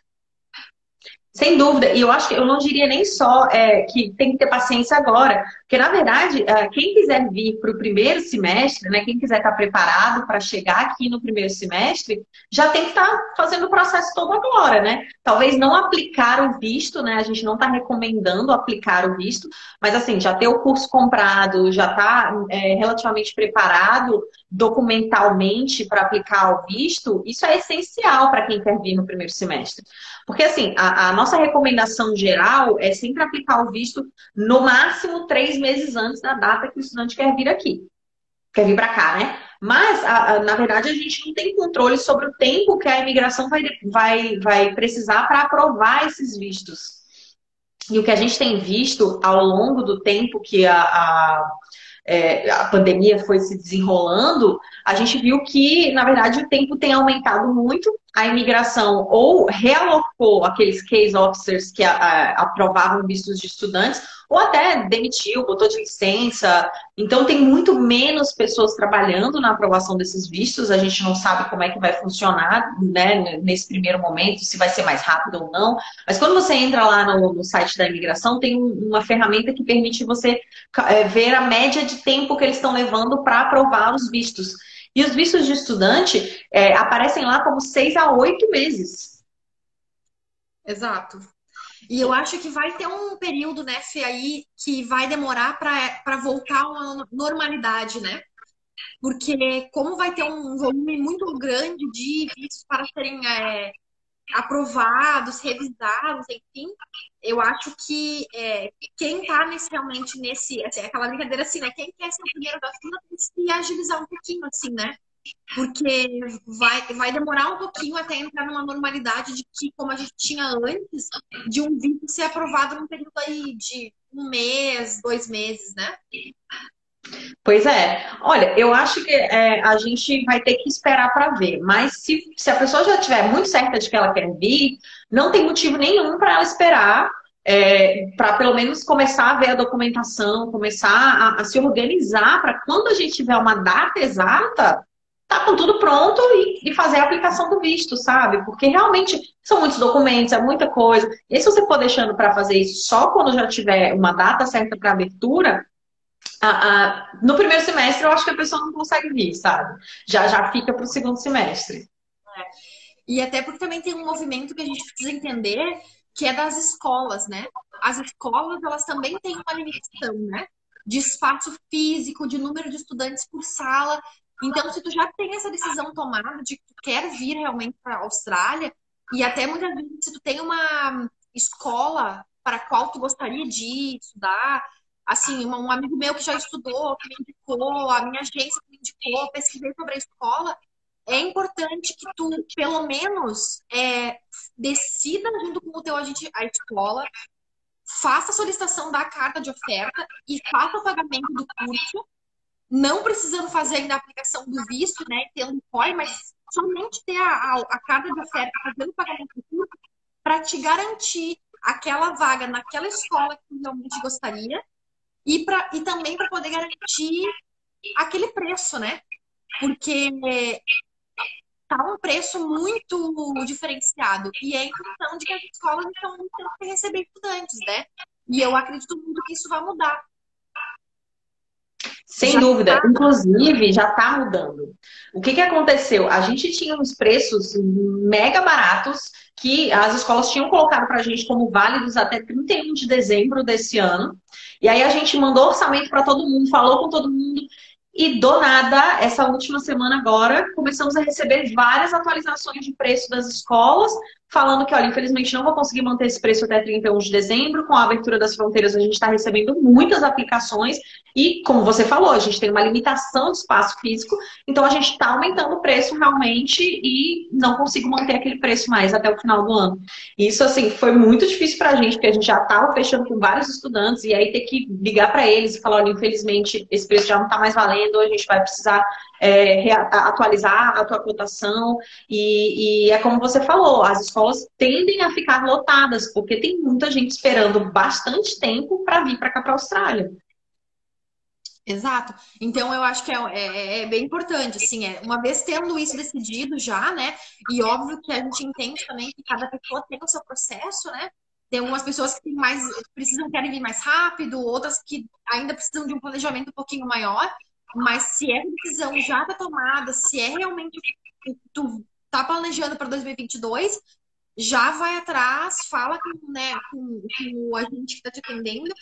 Sem dúvida, e eu acho que eu não diria nem só é, que tem que ter paciência agora, porque na verdade, é, quem quiser vir para o primeiro semestre, né, quem quiser estar tá preparado para chegar aqui no primeiro semestre, já tem que estar tá fazendo o processo todo agora, né? Talvez não aplicar o visto, né? A gente não está recomendando aplicar o visto, mas assim, já ter o curso comprado, já está é, relativamente preparado documentalmente para aplicar o visto, isso é essencial para quem quer vir no primeiro semestre. Porque, assim, a, a, nossa recomendação geral é sempre aplicar o visto no máximo três meses antes da data que o estudante quer vir aqui. Quer vir para cá, né? Mas, a, a, na verdade, a gente não tem controle sobre o tempo que a imigração vai, vai, vai precisar para aprovar esses vistos. E o que a gente tem visto ao longo do tempo que a, a é, a pandemia foi se desenrolando, a gente viu que, na verdade, o tempo tem aumentado muito. A imigração ou realocou aqueles case officers que a, a, aprovavam vistos de estudantes, ou até demitiu, botou de licença. Então tem muito menos pessoas trabalhando na aprovação desses vistos. A gente não sabe como é que vai funcionar né, nesse primeiro momento, se vai ser mais rápido ou não. Mas quando você entra lá no, no site da imigração, tem uma ferramenta que permite você é, ver a média de tempo que eles estão levando para aprovar os vistos. E os vistos de estudante é, aparecem lá como seis a oito meses. Exato. E eu acho que vai ter um período, né, Fê, aí, que vai demorar para voltar a uma normalidade, né? Porque como vai ter um volume muito grande de vistos para serem é, aprovados, revisados, enfim, eu acho que é, quem está nesse, realmente nesse, assim, aquela brincadeira assim, né? Quem quer ser o primeiro da fila tem que agilizar um pouquinho, assim, né? porque vai, vai demorar um pouquinho até entrar numa normalidade de que, como a gente tinha antes, de um visto ser aprovado num período aí de um mês, dois meses, né? Pois é. Olha, eu acho que é, a gente vai ter que esperar para ver. Mas se, se a pessoa já estiver muito certa de que ela quer vir, não tem motivo nenhum para ela esperar é, para pelo menos começar a ver a documentação, começar a, a se organizar para quando a gente tiver uma data exata, tá com tudo pronto e, e, fazer a aplicação do visto, sabe? Porque realmente são muitos documentos, é muita coisa. E se você for deixando para fazer isso só quando já tiver uma data certa para abertura, no primeiro semestre eu acho que a pessoa não consegue vir, sabe? Já já fica para o segundo semestre. É. E até porque também tem um movimento que a gente precisa entender que é das escolas, né? As escolas, elas também têm uma limitação, né? De espaço físico, de número de estudantes por sala. Então, se tu já tem essa decisão tomada de que tu quer vir realmente para a Austrália, e até muitas vezes se tu tem uma escola para a qual tu gostaria de ir, estudar, assim, um amigo meu que já estudou, que me indicou, a minha agência que me indicou, pesquisei sobre a escola, é importante que tu, pelo menos, é, decida junto com o teu agente a escola, faça a solicitação da carta de oferta e faça o pagamento do curso não precisando fazer ainda a aplicação do visto, né, tendo o COI, mas somente ter a, a, a carta de oferta fazendo o pagamento do curso para te garantir aquela vaga naquela escola que realmente gostaria e, pra, e também para poder garantir aquele preço, né? Porque tá um preço muito diferenciado e é em função de que as escolas estão tendo que receber estudantes, né? E eu acredito muito que isso vai mudar. Sem já dúvida. Tá... Inclusive, já está mudando. O que, que aconteceu? A gente tinha uns preços mega baratos que as escolas tinham colocado para a gente como válidos até 31 de dezembro desse ano. E aí a gente mandou orçamento para todo mundo, falou com todo mundo. E do nada, essa última semana agora, começamos a receber várias atualizações de preço das escolas, falando que, olha, infelizmente não vou conseguir manter esse preço até 31 de dezembro. Com a abertura das fronteiras, a gente está recebendo muitas aplicações e, como você falou, a gente tem uma limitação de espaço físico, então a gente está aumentando o preço realmente e não consigo manter aquele preço mais até o final do ano. Isso, assim, foi muito difícil para a gente, porque a gente já estava fechando com vários estudantes e aí ter que ligar para eles e falar, olha, infelizmente esse preço já não está mais valendo, a gente vai precisar é, atualizar a tua cotação. E, e, é como você falou, as escolas tendem a ficar lotadas, porque tem muita gente esperando bastante tempo para vir para cá para a Austrália. Exato. Então eu acho que é, é, é, bem importante, assim, é, uma vez tendo isso decidido já, né? E óbvio que a gente entende também que cada pessoa tem o seu processo, né? Tem algumas pessoas que mais precisam querem vir mais rápido, outras que ainda precisam de um planejamento um pouquinho maior. Mas se é decisão já tá tomada, se é realmente o que tu tá planejando para 2022, já vai atrás, fala com, né, com, com a gente que está te atendendo,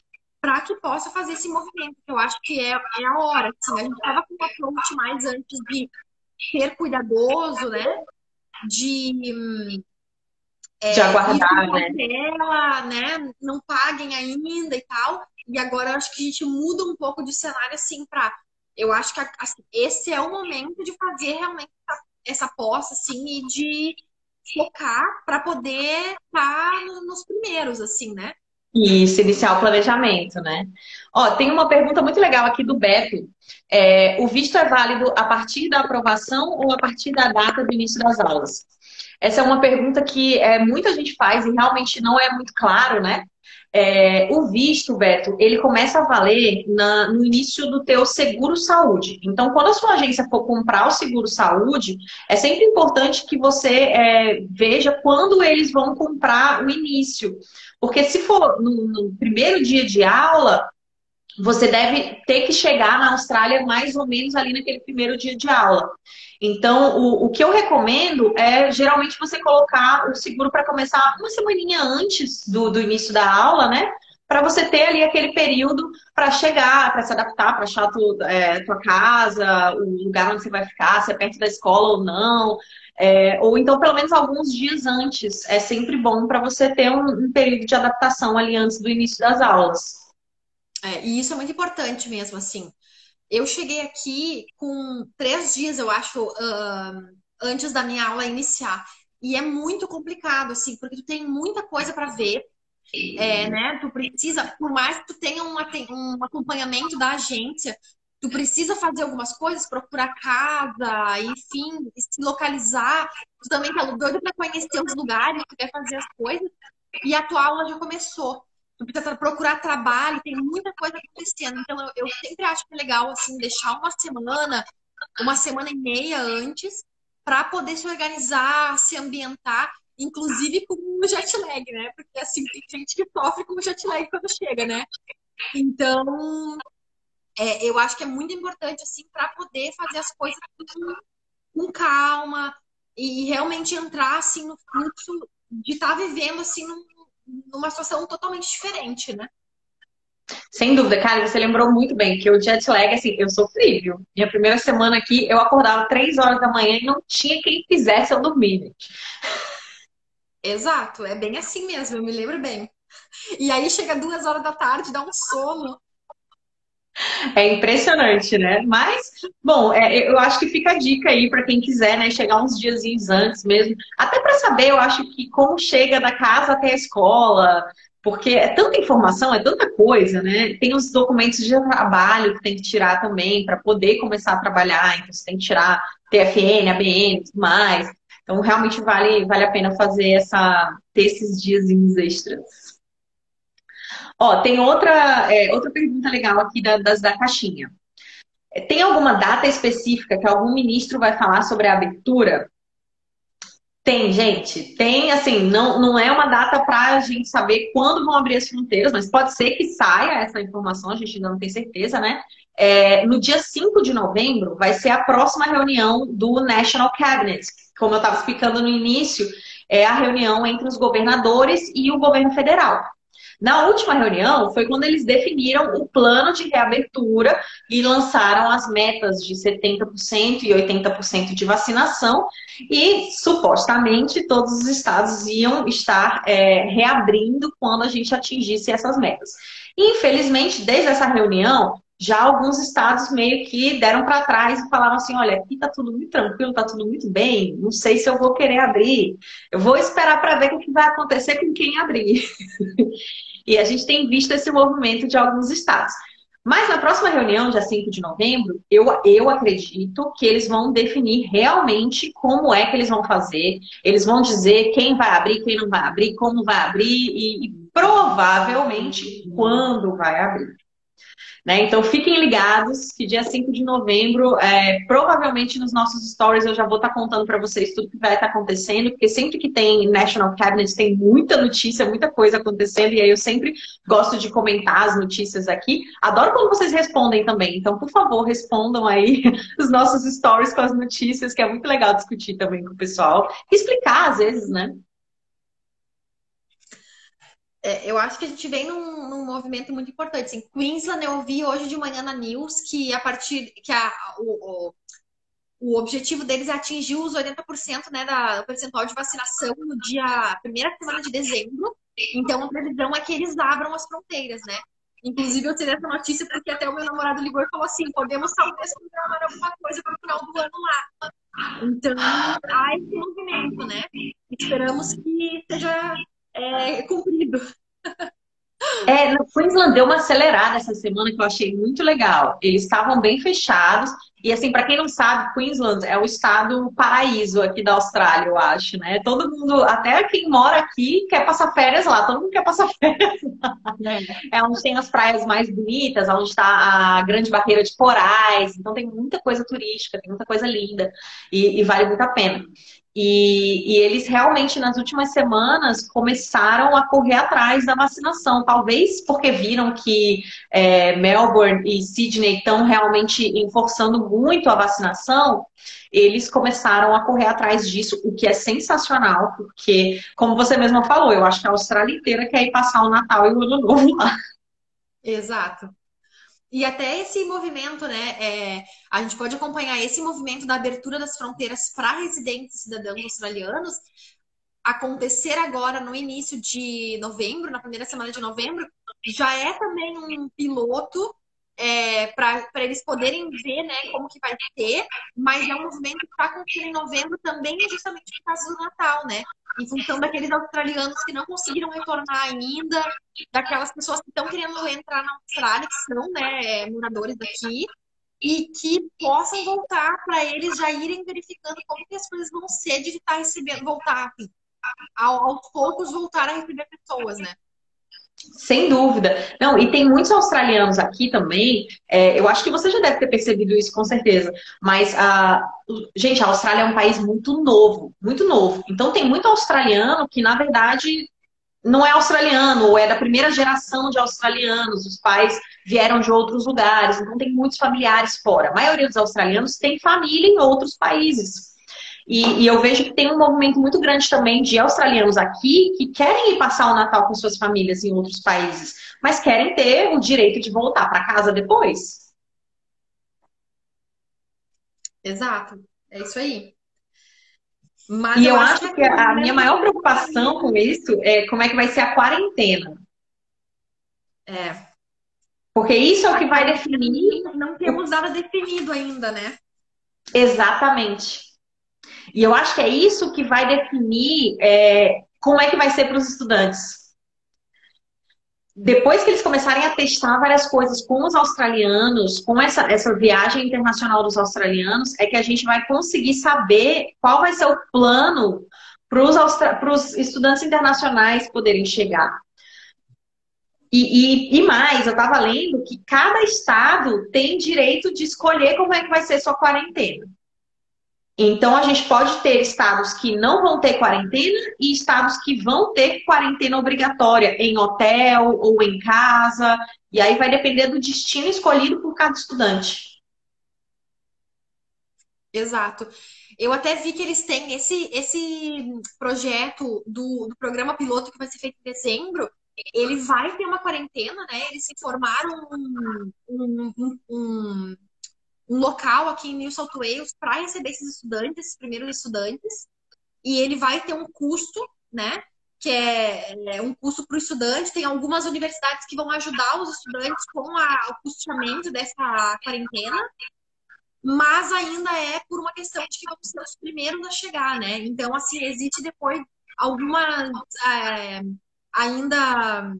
para que possa fazer esse movimento, que eu acho que é, é a hora. Assim, a gente estava com uma approach mais antes de ser cuidadoso, né? De, é, de aguardar, né? Tela, né? Não paguem ainda e tal. E agora eu acho que a gente muda um pouco de cenário assim para eu acho que assim, esse é o momento de fazer realmente essa aposta, assim, e de focar para poder estar tá nos primeiros, assim, né? Isso, iniciar o planejamento, né? Ó, tem uma pergunta muito legal aqui do Beto. É, o visto é válido a partir da aprovação ou a partir da data do início das aulas? Essa é uma pergunta que é, muita gente faz e realmente não é muito claro, né? É, o visto, Beto, ele começa a valer na, no início do teu seguro saúde. Então, quando a sua agência for comprar o seguro saúde, é sempre importante que você é, veja quando eles vão comprar o início. Porque se for no, no primeiro dia de aula, você deve ter que chegar na Austrália mais ou menos ali naquele primeiro dia de aula. Então, o, o que eu recomendo é geralmente você colocar o seguro para começar uma semaninha antes do, do início da aula, né? Para você ter ali aquele período para chegar, para se adaptar, para achar tu, é, tua casa, o lugar onde você vai ficar, se é perto da escola ou não. É, ou então, pelo menos alguns dias antes. É sempre bom para você ter um, um período de adaptação ali antes do início das aulas. É, e isso é muito importante mesmo, assim. Eu cheguei aqui com três dias, eu acho, uh, antes da minha aula iniciar. E é muito complicado, assim, porque tu tem muita coisa para ver. É, né? Tu precisa, por mais que tu tenha um, um acompanhamento da agência, tu precisa fazer algumas coisas, procurar casa, enfim, se localizar. Tu também tá doido para conhecer os lugares, tu quer fazer as coisas. E a tua aula já começou tu precisa procurar trabalho, tem muita coisa acontecendo. Então, eu, eu, sempre acho que é legal, assim, deixar uma semana, uma semana e meia antes, para poder se organizar, se ambientar, inclusive com o jet lag, né? Porque, assim, tem gente que sofre com o jet lag quando chega, né? Então, é, eu acho que é muito importante, assim, para poder fazer as coisas com, com calma e realmente entrar, assim, no fluxo de estar tá vivendo, assim, num numa situação totalmente diferente, né? Sem dúvida, cara, você lembrou muito bem que o jet lag, assim, eu sofri, viu? Minha primeira semana aqui, eu acordava três horas da manhã e não tinha quem fizesse eu dormir. Exato, é bem assim mesmo, eu me lembro bem. E aí chega duas horas da tarde, dá um sono. É impressionante, né? Mas, bom, é, eu acho que fica a dica aí para quem quiser, né? Chegar uns dias antes mesmo. Até para saber, eu acho que como chega da casa até a escola, porque é tanta informação, é tanta coisa, né? Tem os documentos de trabalho que tem que tirar também para poder começar a trabalhar. Então, você tem que tirar TFN, ABN tudo mais. Então, realmente vale, vale a pena fazer essa, ter esses dias extras. Ó, tem outra, é, outra pergunta legal aqui da, das da caixinha. É, tem alguma data específica que algum ministro vai falar sobre a abertura? Tem, gente. Tem, assim, não, não é uma data para a gente saber quando vão abrir as fronteiras, mas pode ser que saia essa informação, a gente ainda não tem certeza, né? é, no dia 5 de novembro vai ser a próxima reunião do National Cabinet. Como eu estava explicando no início, é a reunião entre os governadores e o governo federal. Na última reunião foi quando eles definiram o plano de reabertura e lançaram as metas de 70% e 80% de vacinação e supostamente todos os estados iam estar é, reabrindo quando a gente atingisse essas metas. Infelizmente, desde essa reunião, já alguns estados meio que deram para trás e falaram assim: olha, aqui tá tudo muito tranquilo, tá tudo muito bem, não sei se eu vou querer abrir, eu vou esperar para ver o que vai acontecer com quem abrir. e a gente tem visto esse movimento de alguns estados. Mas na próxima reunião, dia 5 de novembro, eu, eu acredito que eles vão definir realmente como é que eles vão fazer. Eles vão dizer quem vai abrir, quem não vai abrir, como vai abrir e, e provavelmente quando vai abrir. Né? Então fiquem ligados que dia 5 de novembro, é, provavelmente nos nossos stories eu já vou estar tá contando para vocês tudo que vai estar tá acontecendo, porque sempre que tem National Cabinet tem muita notícia, muita coisa acontecendo, e aí eu sempre gosto de comentar as notícias aqui. Adoro quando vocês respondem também, então por favor respondam aí os nossos stories com as notícias, que é muito legal discutir também com o pessoal, explicar às vezes, né? É, eu acho que a gente vem num, num, movimento muito importante. Assim, Queensland, eu vi hoje de manhã na News que a partir que a, o, o, o objetivo deles é atingir os 80% né, da, do percentual de vacinação no dia primeira semana de dezembro. Então a previsão é que eles abram as fronteiras, né? Inclusive, eu tive essa notícia porque até o meu namorado ligou e falou assim: podemos talvez programar alguma coisa para o final do ano lá. Então, há esse movimento, né? Esperamos que seja é, cumprido. É, no Queensland deu uma acelerada essa semana que eu achei muito legal. Eles estavam bem fechados. E assim, para quem não sabe, Queensland é o estado paraíso aqui da Austrália, eu acho, né? Todo mundo, até quem mora aqui, quer passar férias lá. Todo mundo quer passar férias lá. É, é onde tem as praias mais bonitas, onde está a grande barreira de corais. Então tem muita coisa turística, tem muita coisa linda e, e vale muito a pena. E, e, eles realmente, nas últimas semanas, começaram a correr atrás da vacinação. Talvez porque viram que é, Melbourne e Sydney estão realmente enforçando muito a vacinação, eles começaram a correr atrás disso, o que é sensacional, porque, como você mesma falou, eu acho que a Austrália inteira quer ir passar o Natal e o Ano Novo lá. Exato. E até esse movimento, né? É, a gente pode acompanhar esse movimento da abertura das fronteiras para residentes e cidadãos australianos acontecer agora no início de novembro, na primeira semana de novembro, já é também um piloto é, para eles poderem ver né, como que vai ter, mas é um movimento que está acontecendo em novembro também justamente por causa do Natal, né? Em função daqueles australianos que não conseguiram retornar ainda, daquelas pessoas que estão querendo entrar na Austrália, que são né, moradores daqui, e que possam voltar para eles já irem verificando como que as coisas vão ser de estar recebendo, voltar, assim, aos poucos voltar a receber pessoas, né? Sem dúvida. Não, e tem muitos australianos aqui também. É, eu acho que você já deve ter percebido isso com certeza. Mas, a, gente, a Austrália é um país muito novo, muito novo. Então tem muito australiano que, na verdade, não é australiano, ou é da primeira geração de australianos. Os pais vieram de outros lugares. Então tem muitos familiares fora. A maioria dos australianos tem família em outros países. E, e, eu vejo que tem um movimento muito grande também de australianos aqui que querem ir passar o Natal com suas famílias em outros países, mas querem ter o direito de voltar para casa depois. Exato, é isso aí. Mas e eu, eu acho, acho que a minha maior preocupação com isso é como é que vai ser a quarentena. É. Porque isso é o que vai definir. Não temos nada definido ainda, né? Exatamente. E eu acho que é isso que vai definir é, como é que vai ser para os estudantes. Depois que eles começarem a testar várias coisas com os australianos, com essa, essa viagem internacional dos australianos, é que a gente vai conseguir saber qual vai ser o plano para os estudantes internacionais poderem chegar. E, e, e, mais, eu estava lendo que cada estado tem direito de escolher como é que vai ser sua quarentena. Então, a gente pode ter estados que não vão ter quarentena e estados que vão ter quarentena obrigatória em hotel ou em casa. E aí vai depender do destino escolhido por cada estudante. Exato. Eu até vi que eles têm esse, esse projeto do, do programa piloto que vai ser feito em dezembro. Ele vai ter uma quarentena, né? Eles se formaram um, um, um, um um local aqui em New South Wales para receber esses estudantes, esses primeiros estudantes, e ele vai ter um custo, né? Que é, é um custo para o estudante. Tem algumas universidades que vão ajudar os estudantes com a, o custeamento dessa quarentena, mas ainda é por uma questão de que vamos ser os primeiros a chegar, né? Então, assim, existe depois algumas é, ainda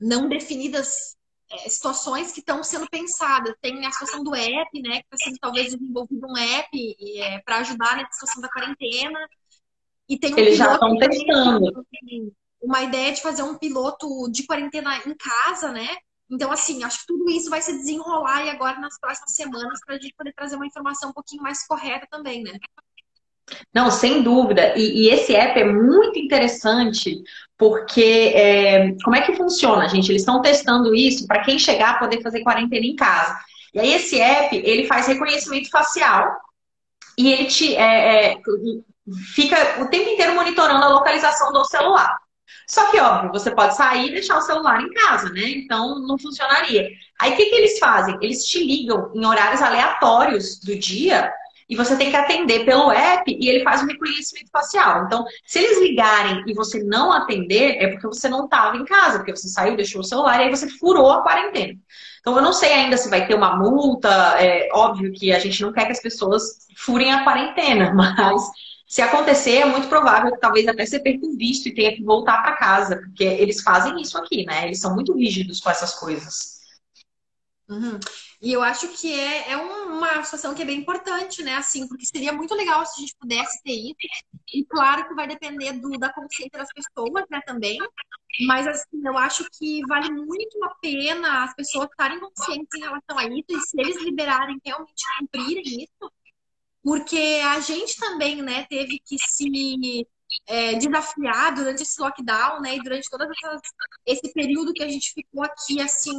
não definidas é, situações que estão sendo pensadas. Tem a situação do app, né? Que está sendo talvez desenvolvido um app é, para ajudar na situação da quarentena. E tem um Eles já estão testando. Uma ideia de fazer um piloto de quarentena em casa, né? Então, assim, acho que tudo isso vai se desenrolar e agora nas próximas semanas para a gente poder trazer uma informação um pouquinho mais correta também, né? Não, sem dúvida. E, e, esse app é muito interessante porque é, como é que funciona, gente? Eles estão testando isso para quem chegar poder fazer quarentena em casa. E aí esse app ele faz reconhecimento facial e ele te é, é, fica o tempo inteiro monitorando a localização do celular. Só que, óbvio, você pode sair e deixar o celular em casa, né? Então não funcionaria. Aí o que, que eles fazem? Eles te ligam em horários aleatórios do dia e você tem que atender pelo app e ele faz um reconhecimento facial. Então, se eles ligarem e você não atender, é porque você não estava em casa, porque você saiu, deixou o celular e aí você furou a quarentena. Então, eu não sei ainda se vai ter uma multa. É óbvio que a gente não quer que as pessoas furem a quarentena, mas se acontecer, é muito provável que talvez até você perca o visto e tenha que voltar para casa, porque eles fazem isso aqui, né? Eles são muito rígidos com essas coisas. Uhum. E eu acho que é, é uma situação que é bem importante, né? Assim, porque seria muito legal se a gente pudesse ter isso. E claro que vai depender do, da consciência das pessoas, né, também. Mas assim, eu acho que vale muito a pena as pessoas estarem conscientes em relação a isso e se eles liberarem, realmente cumprirem isso. Porque a gente também, né, teve que se é, desafiar durante esse lockdown, né? E durante todo esse período que a gente ficou aqui, assim,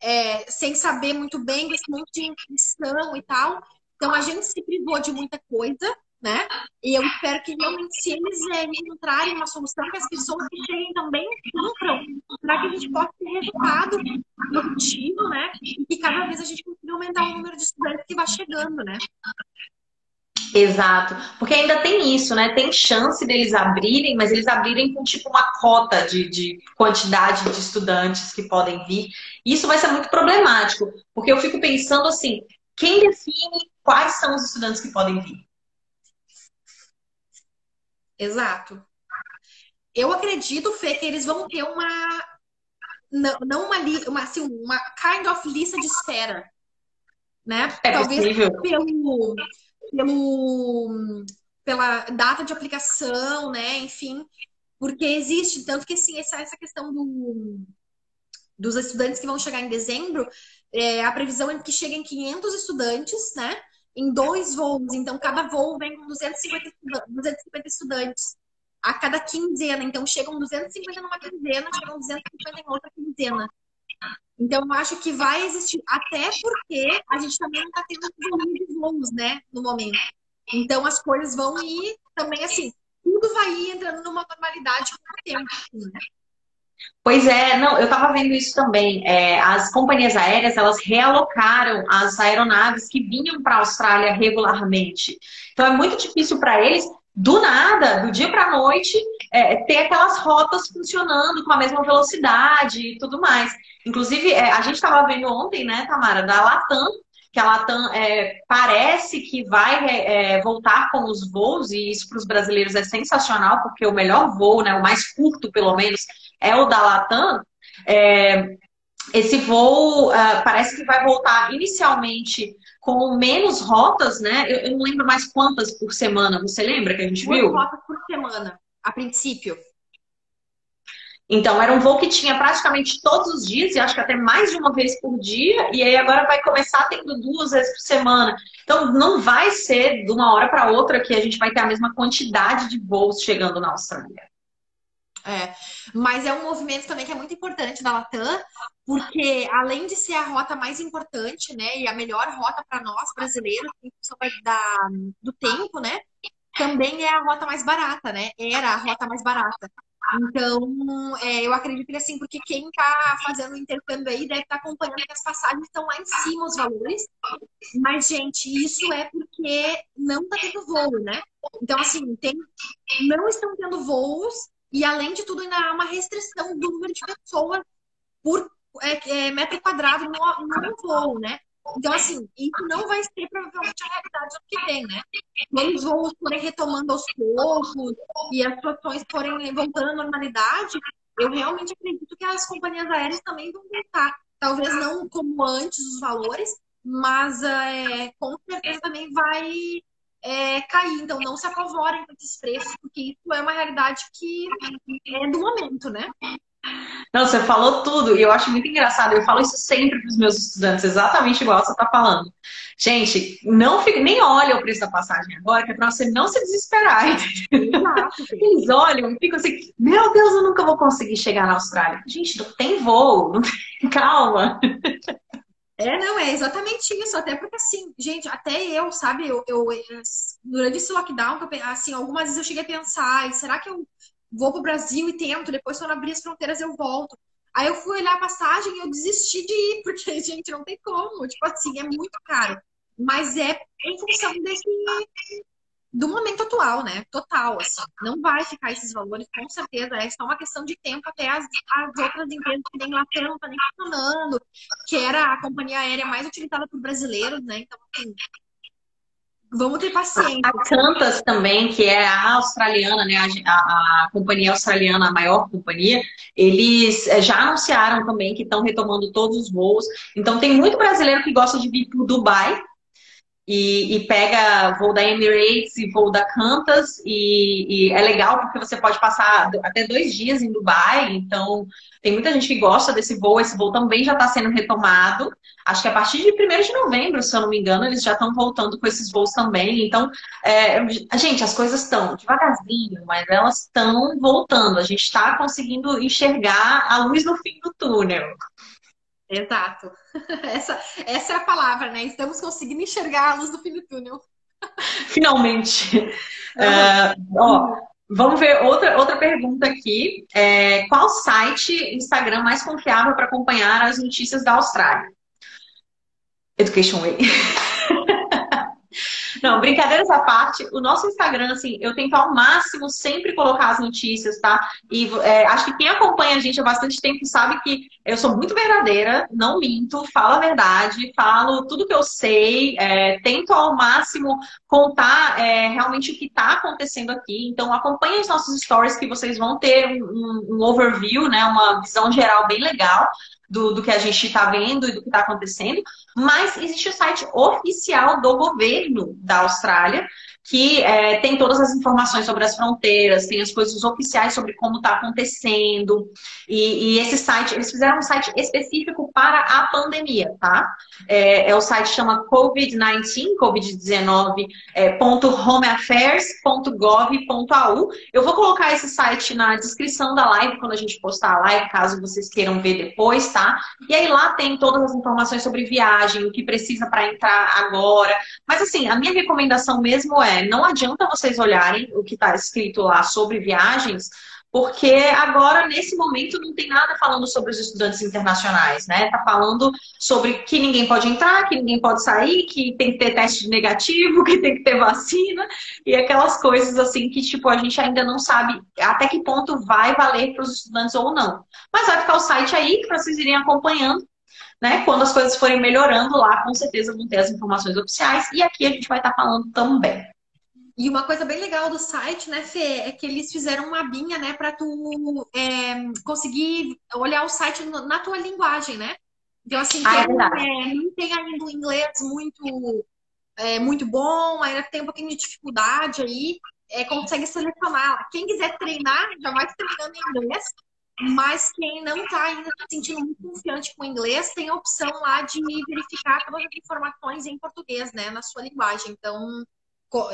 é, sem saber muito bem desse monte de e tal. Então a gente se privou de muita coisa, né? E eu espero que realmente, se eles é, encontrarem uma solução, que as pessoas que cheguem também cumpram, para que a gente possa ter resultado positivo, né? E que cada vez a gente consiga aumentar o número de estudantes que vai chegando, né? Exato, porque ainda tem isso, né? Tem chance deles abrirem, mas eles abrirem com tipo uma cota de, de quantidade de estudantes que podem vir. Isso vai ser muito problemático, porque eu fico pensando assim: quem define quais são os estudantes que podem vir? Exato. Eu acredito, Fê, que eles vão ter uma. Não, não uma, uma, assim, uma kind of lista de espera. Né? É Talvez possível. pelo pelo, pela data de aplicação, né? Enfim, porque existe, tanto que assim, essa, essa questão do, dos estudantes que vão chegar em dezembro, é, a previsão é que cheguem 500 estudantes, né? Em dois voos. Então, cada voo vem com 250, 250 estudantes a cada quinzena. Então, chegam 250 numa quinzena, chegam 250 em outra quinzena. Então, eu acho que vai existir, até porque a gente também não está tendo volume de voos, né, no momento. Então, as coisas vão ir também assim, tudo vai ir entrando numa normalidade com o tempo, né? Pois é, não, eu estava vendo isso também. É, as companhias aéreas elas realocaram as aeronaves que vinham para a Austrália regularmente. Então é muito difícil para eles, do nada, do dia para a noite, é, ter aquelas rotas funcionando com a mesma velocidade e tudo mais. Inclusive, é, a gente estava vendo ontem, né, Tamara, da Latam, que a Latam é, parece que vai é, voltar com os voos, e isso para os brasileiros é sensacional, porque o melhor voo, né, o mais curto pelo menos, é o da Latam. É, esse voo parece que vai voltar inicialmente com menos rotas, né? Eu, eu, não lembro mais quantas por semana. Você lembra que a gente Duas viu? rotas por semana, a princípio. Então, era um voo que tinha praticamente todos os dias, e acho que até mais de uma vez por dia, e aí agora vai começar tendo duas vezes por semana. Então, não vai ser de uma hora para outra que a gente vai ter a mesma quantidade de voos chegando na Austrália. É, mas é um movimento também que é muito importante da Latam, porque além de ser a rota mais importante, né, e a melhor rota para nós brasileiros, da, do tempo, né, também é a rota mais barata, né? Era a rota mais barata. Então, é, eu acredito que assim, porque quem está fazendo o intercâmbio aí deve estar tá acompanhando que as passagens estão lá em cima os valores. Mas, gente, isso é porque não está tendo voo, né? Então, assim, tem, não estão tendo voos e, além de tudo, ainda há uma restrição do número de pessoas por é, é, metro quadrado no, no voo, né? Então, assim, isso não vai ser provavelmente a realidade do que vem, né? Quando os voos forem retomando aos poucos e as situações forem voltando à normalidade, eu realmente acredito que as companhias aéreas também vão voltar. Talvez não como antes os valores, mas é, com certeza também vai é, cair. Então, não se apavorem com esses preços, porque isso é uma realidade que é do momento, né? Não, você falou tudo e eu acho muito engraçado. Eu falo isso sempre para os meus estudantes, exatamente igual você está falando. Gente, não fica, nem olha o preço da passagem agora, que é para você não se desesperar. Eles olham e ficam assim: Meu Deus, eu nunca vou conseguir chegar na Austrália. Gente, não tem voo, não tem... calma. É, não, é exatamente isso. Até porque, assim, gente, até eu, sabe, eu, eu durante esse lockdown, assim, algumas vezes eu cheguei a pensar, será que eu vou pro Brasil e tento, depois quando abrir as fronteiras eu volto. Aí eu fui olhar a passagem e eu desisti de ir, porque, gente, não tem como. Tipo assim, é muito caro. Mas é em função desse do momento atual, né? Total, assim. Não vai ficar esses valores, com certeza. É só uma questão de tempo até as, as outras empresas que nem Latam não tá nem funcionando, que era a companhia aérea mais utilizada por brasileiros, né? Então, assim, Vamos ter paciência. A Cantas também, que é a australiana, né? A, a, a, companhia australiana, a maior companhia, eles eh, já anunciaram também que estão retomando todos os voos. Então tem muito brasileiro que gosta de vir para Dubai e, e, pega voo da Emirates e voo da Qantas e, e, é legal porque você pode passar até dois dias em Dubai, então tem muita gente que gosta desse voo, esse voo também já está sendo retomado, acho que a partir de 1 de novembro, se eu não me engano, eles já estão voltando com esses voos também, então, é, gente, as coisas estão devagarzinho, mas elas estão voltando, a gente está conseguindo enxergar a luz no fim do túnel. Exato. Essa, essa é a palavra, né? Estamos conseguindo enxergar a luz do fim do túnel. Finalmente. Uh, ó, vamos ver outra, outra pergunta aqui. É, qual site Instagram mais confiável para acompanhar as notícias da Austrália? Education Way. Não, brincadeiras à parte, o nosso Instagram, assim, eu tento ao máximo sempre colocar as notícias, tá? E é, acho que quem acompanha a gente há bastante tempo sabe que eu sou muito verdadeira, não minto, falo a verdade, falo tudo que eu sei, é, tento ao máximo contar é, realmente o que está acontecendo aqui. Então, acompanhe os nossos stories que vocês vão ter um, um overview, né? Uma visão geral bem legal do, do que a gente está vendo e do que está acontecendo, mas existe o site oficial do governo da Austrália, que é, tem todas as informações sobre as fronteiras, tem as coisas oficiais sobre como está acontecendo. E, e, esse site, eles fizeram um site específico para a pandemia, tá? É, é o site chama COVID-19, COVID-19, é. Eu vou colocar esse site na descrição da live, quando a gente postar a live, caso vocês queiram ver depois, tá? E aí lá tem todas as informações sobre viagem, o que precisa para entrar agora. Mas assim, a minha recomendação mesmo é não adianta vocês olharem o que está escrito lá sobre viagens, porque agora, nesse momento, não tem nada falando sobre os estudantes internacionais, né? Tá falando sobre que ninguém pode entrar, que ninguém pode sair, que tem que ter teste negativo, que tem que ter vacina, e aquelas coisas assim que, tipo, a gente ainda não sabe até que ponto vai valer para os estudantes ou não. Mas vai ficar o site aí para vocês irem acompanhando. Né? Quando as coisas forem melhorando lá, com certeza vão ter as informações oficiais e aqui a gente vai estar tá falando também. E uma coisa bem legal do site, né, Fê, é que eles fizeram uma abinha, né, para tu é, conseguir olhar o site na tua linguagem, né? Então, assim, ah, quem é, não tem ainda o inglês muito, é, muito bom, ainda tem um pouquinho de dificuldade aí, é, consegue selecionar. Quem quiser treinar, já vai treinando em inglês. Mas quem não está ainda se sentindo muito confiante com o inglês, tem a opção lá de verificar todas as informações em português, né? Na sua linguagem. Então,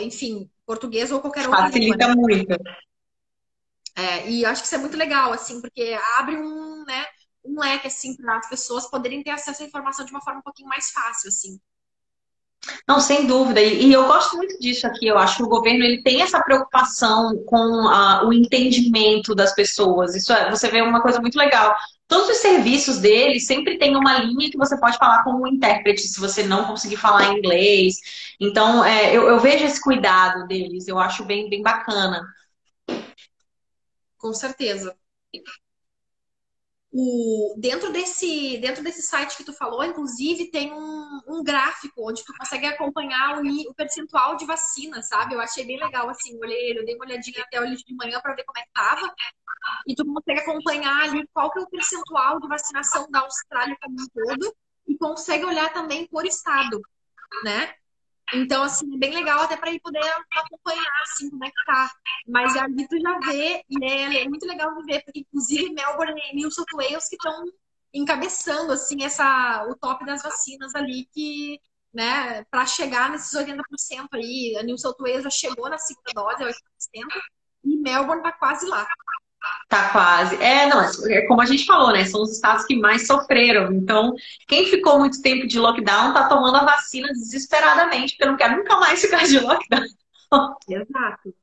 enfim, português ou qualquer outra Facilita língua, né? muito. É, e acho que isso é muito legal, assim, porque abre um, né, um leque, assim, para as pessoas poderem ter acesso à informação de uma forma um pouquinho mais fácil, assim. Não, sem dúvida. E, eu gosto muito disso aqui. Eu acho que o governo ele tem essa preocupação com a, o entendimento das pessoas. Isso é, você vê uma coisa muito legal. Todos os serviços dele sempre tem uma linha que você pode falar com um intérprete se você não conseguir falar inglês. Então, é, eu, eu vejo esse cuidado deles. Eu acho bem, bem bacana. Com certeza o, dentro, desse, dentro desse site que tu falou, inclusive, tem um, um gráfico onde tu consegue acompanhar o, o, percentual de vacina, sabe? Eu achei bem legal, assim, olhei, eu dei uma olhadinha até o de manhã para ver como é que tava. E tu consegue acompanhar ali qual que é o percentual de vacinação da Austrália como um todo e consegue olhar também por estado, né? Então, assim, é bem legal até para ir poder acompanhar, assim, como é que tá. Mas ali tu já vê, e é, é muito legal ver, porque inclusive Melbourne e New South Wales que estão encabeçando, assim, essa, o top das vacinas ali, que, né, para chegar nesses 80% aí, a New South Wales já chegou na segunda dose, 80%, e Melbourne tá quase lá. Tá quase. É, não, é como a gente falou, né? São os estados que mais sofreram. Então, quem ficou muito tempo de lockdown tá tomando a vacina desesperadamente, porque não quer nunca mais ficar de lockdown. Exato.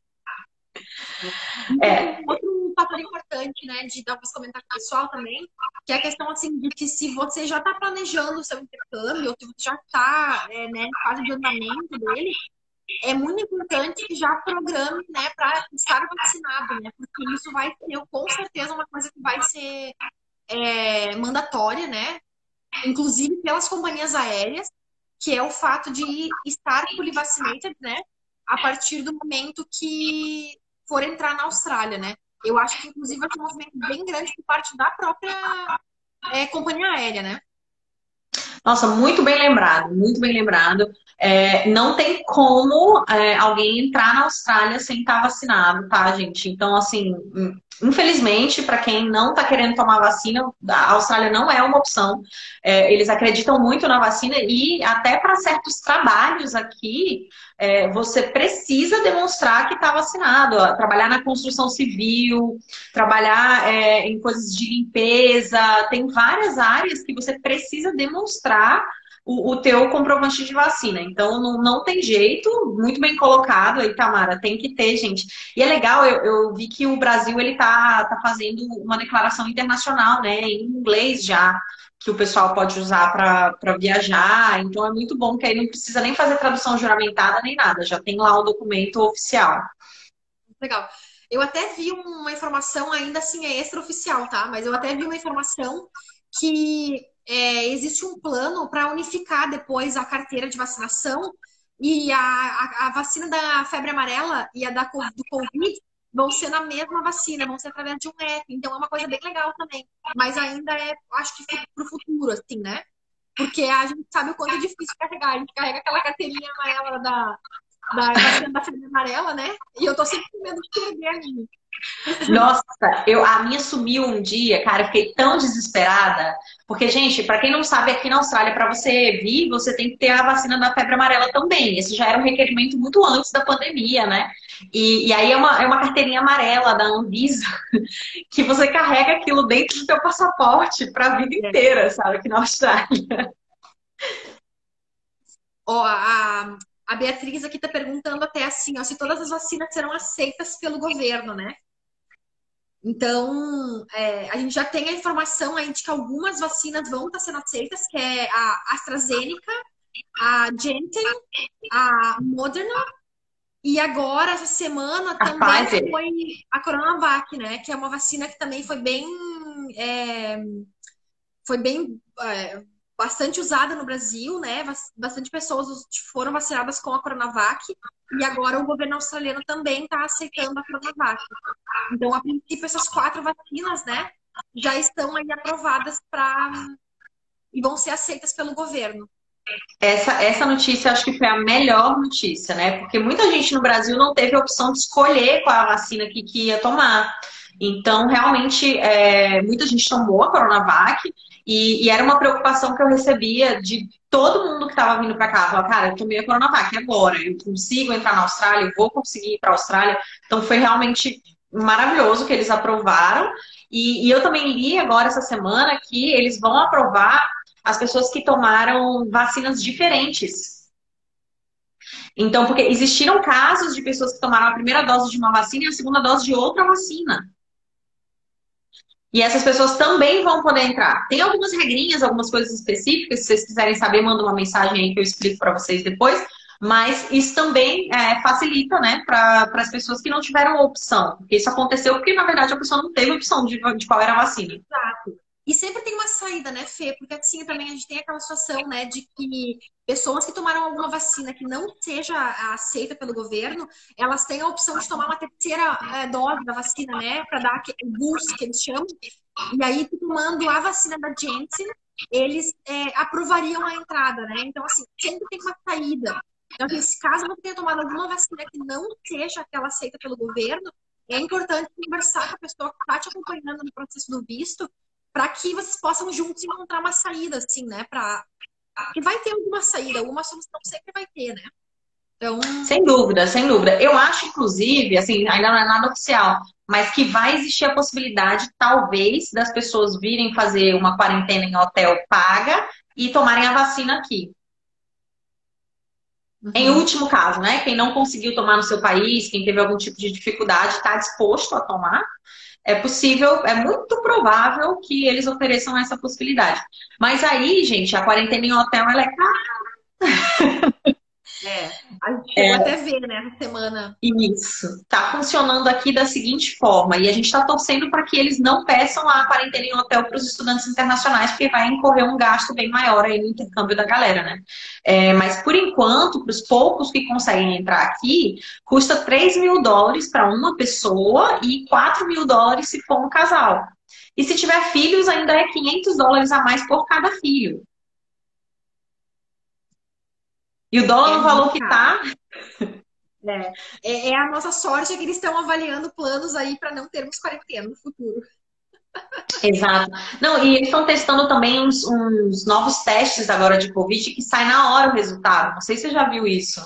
É. Outro fator importante, né, de dar uns comentários pessoal também, que é a questão assim de que se você já está planejando o seu intercâmbio, ou se você já está é, né, fase de andamento dele, é muito importante que já programe, né, para estar vacinado, né, porque isso vai ser, com certeza, uma coisa que vai ser é, mandatória, né, inclusive pelas companhias aéreas, que é o fato de estar fully vaccinated, né, a partir do momento que for entrar na Austrália, né. Eu acho que, inclusive, vai ter um movimento bem grande por parte da própria é, companhia aérea, né. Nossa, muito bem lembrado, muito bem lembrado. É, não tem como é, alguém entrar na Austrália sem estar vacinado, tá, gente? Então, assim, infelizmente, para quem não está querendo tomar vacina, a Austrália não é uma opção. É, eles acreditam muito na vacina e até para certos trabalhos aqui, é, você precisa demonstrar que está vacinado. Trabalhar na construção civil, trabalhar é, em coisas de limpeza, tem várias áreas que você precisa demonstrar o, o teu comprovante de vacina. Então, não, não tem jeito, muito bem colocado aí, Tamara, tem que ter, gente. E é legal, eu, eu vi que o Brasil, ele tá, tá fazendo uma declaração internacional, né, em inglês já, que o pessoal pode usar para viajar. Então, é muito bom que aí não precisa nem fazer tradução juramentada nem nada, já tem lá o documento oficial. Legal. Eu até vi uma informação, ainda assim é extraoficial, tá? Mas eu até vi uma informação que é, existe um plano para unificar depois a carteira de vacinação e a, a, a, vacina da febre amarela e a da, do Covid vão ser na mesma vacina, vão ser através de um app. Então é uma coisa bem legal também. Mas ainda é, acho que para o futuro, assim, né? Porque a gente sabe o quanto é difícil carregar. A gente carrega aquela carteirinha amarela da, da vacina da febre amarela, né? E eu tô sempre com medo de perder a minha. Nossa, eu, a minha sumiu um dia, cara, eu fiquei tão desesperada. Porque, gente, para quem não sabe, aqui na Austrália, para você vir, você tem que ter a vacina da febre amarela também. Esse já era um requerimento muito antes da pandemia, né? E, e aí é uma, é uma carteirinha amarela da Anvisa que você carrega aquilo dentro do seu passaporte para a vida inteira, sabe? Aqui na Austrália. Oh, a, a Beatriz aqui está perguntando até assim, ó, se todas as vacinas serão aceitas pelo governo, né? Então, é, a gente já tem a informação aí de que algumas vacinas vão estar tá sendo aceitas, que é a AstraZeneca, a Janssen, a Moderna, e agora, essa semana, a também Pfizer. foi a Coronavac, né? Que é uma vacina que também foi bem... É, foi bem... É, bastante usada no Brasil, né? Bastante pessoas foram vacinadas com a Coronavac e agora o governo australiano também está aceitando a Coronavac. Então, a princípio, essas quatro vacinas, né, já estão aí aprovadas para e vão ser aceitas pelo governo. Essa, essa notícia acho que foi a melhor notícia, né? Porque muita gente no Brasil não teve a opção de escolher qual a vacina que, que ia tomar. Então, realmente, é, muita gente tomou a Coronavac e, e, era uma preocupação que eu recebia de todo mundo que estava vindo para cá. Falava, cara, eu tomei a Coronavac agora, eu consigo entrar na Austrália, eu vou conseguir ir para a Austrália. Então, foi realmente maravilhoso que eles aprovaram. E, e eu também li agora essa semana que eles vão aprovar as pessoas que tomaram vacinas diferentes. Então, porque existiram casos de pessoas que tomaram a primeira dose de uma vacina e a segunda dose de outra vacina. E essas pessoas também vão poder entrar. Tem algumas regrinhas, algumas coisas específicas. Se vocês quiserem saber, manda uma mensagem aí que eu explico para vocês depois. Mas isso também é, facilita, né, para as pessoas que não tiveram opção. Porque isso aconteceu porque, na verdade, a pessoa não teve opção de, de qual era a vacina. Exato. E sempre tem uma saída, né, Fê? Porque assim também a gente tem aquela situação, né, de que pessoas que tomaram alguma vacina que não seja aceita pelo governo, elas têm a opção de tomar uma terceira é, dose da vacina, né, para dar o boost que eles chamam. E aí, tomando a vacina da Janssen, eles é, aprovariam a entrada, né? Então, assim, sempre tem uma saída. Então, assim, se caso você tenha tomado alguma vacina que não seja aquela aceita pelo governo, é importante conversar com a pessoa que está te acompanhando no processo do visto para que vocês possam juntos encontrar uma saída, assim, né? Pra... Que vai ter alguma saída, alguma solução sempre vai ter, né? Então... Sem dúvida, sem dúvida. Eu acho, inclusive, assim, ainda não é nada oficial, mas que vai existir a possibilidade, talvez, das pessoas virem fazer uma quarentena em hotel paga e tomarem a vacina aqui. Uhum. Em último caso, né? Quem não conseguiu tomar no seu país, quem teve algum tipo de dificuldade, está disposto a tomar é possível, é muito provável que eles ofereçam essa possibilidade. Mas aí, gente, a quarentena em hotel ela é cara. É, a gente chegou é, até ver, né, essa semana. Isso. Tá funcionando aqui da seguinte forma, e a gente está torcendo para que eles não peçam a quarentena em hotel para os estudantes internacionais, porque vai incorrer um gasto bem maior aí no intercâmbio da galera, né? É, mas por enquanto, para os poucos que conseguem entrar aqui, custa 3 mil dólares para uma pessoa e 4 mil dólares se for um casal. E se tiver filhos, ainda é 500 dólares a mais por cada filho. E o dólar é no valor que tá. É. é. é, a nossa sorte é que eles estão avaliando planos aí para não termos quarentena no futuro. Exato. Não, e eles estão testando também uns, uns, novos testes agora de Covid que sai na hora o resultado. Não sei se você já viu isso.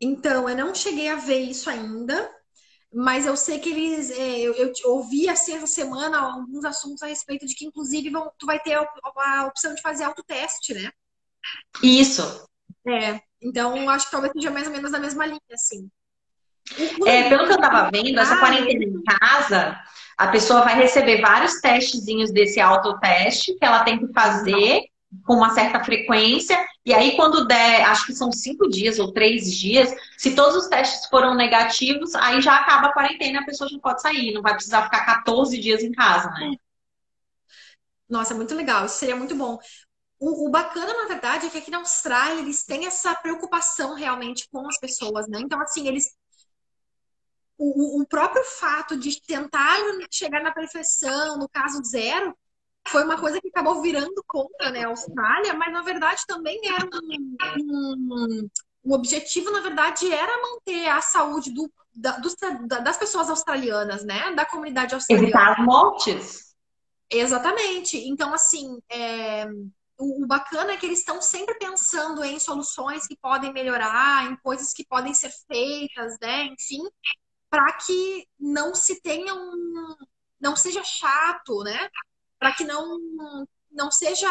Então, eu não cheguei a ver isso ainda, mas eu sei que eles. É, eu, eu, ouvi assim essa semana alguns assuntos a respeito de que, inclusive, vão, tu vai ter a, a opção de fazer autoteste, né? Isso. É, então acho que talvez seja mais ou menos na mesma linha, assim. É, pelo que eu tava vendo, essa quarentena em casa, a pessoa vai receber vários testezinhos desse autoteste que ela tem que fazer com uma certa frequência, e aí quando der, acho que são cinco dias ou três dias, se todos os testes foram negativos, aí já acaba a quarentena, a pessoa já pode sair, não vai precisar ficar 14 dias em casa, né? Nossa, muito legal, isso seria muito bom. O, o, bacana, na verdade, é que aqui na Austrália eles têm essa preocupação realmente com as pessoas, né? Então, assim, eles. O, o próprio fato de tentar chegar na perfeição, no caso zero, foi uma coisa que acabou virando contra né, a Austrália, mas na verdade também era um, um, um objetivo, na verdade, era manter a saúde do, da, dos, das pessoas australianas, né? Da comunidade australiana. Evitar mortes. Exatamente. Então, assim, é, o, bacana é que eles estão sempre pensando em soluções que podem melhorar, em coisas que podem ser feitas, né? Enfim, para que não se tenha um. não seja chato, né? Para que não, não seja.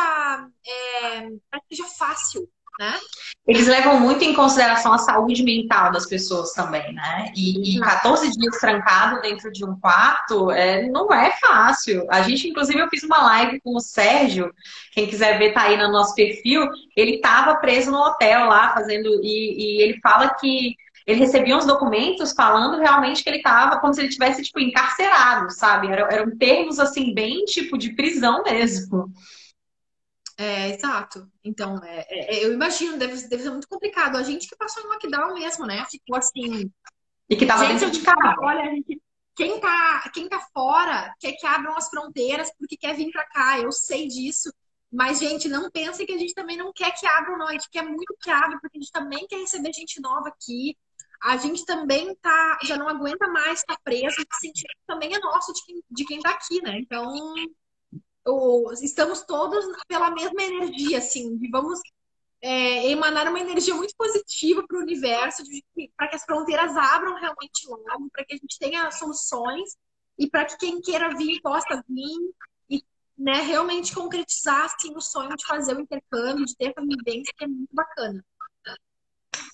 É, para que seja fácil né? Eles levam muito em consideração a saúde mental das pessoas também, né? E, e 14 dias trancado dentro de um quarto é, não é fácil. A gente, inclusive, eu fiz uma live com o Sérgio, quem quiser ver tá aí no nosso perfil, ele estava preso no hotel lá fazendo, e, e ele fala que ele recebia uns documentos falando realmente que ele estava como se ele tivesse tipo encarcerado, sabe? Eram, eram termos assim bem tipo de prisão mesmo. É, exato. Então, é, é, eu imagino, deve, deve ser muito complicado. A gente que passou no lockdown mesmo, né? Ficou assim. E que tava gente, dentro de casa. Olha, gente, quem tá, quem tá fora quer que abram as fronteiras porque quer vir para cá. Eu sei disso. Mas, gente, não pensem que a gente também não quer que abram, não. A gente quer muito que abram, porque a gente também quer receber gente nova aqui. a gente também tá, já não aguenta mais estar tá preso, esse sentimento também é nosso de quem, de quem tá aqui, né? Então, estamos todos pela mesma energia, assim, de vamos é, emanar uma energia muito positiva para o universo, para que as fronteiras abram realmente logo, para que a gente tenha soluções e para que quem queira vir possa vir e né, realmente concretizar assim, o sonho de fazer o intercâmbio, de ter essa vivência que é muito bacana.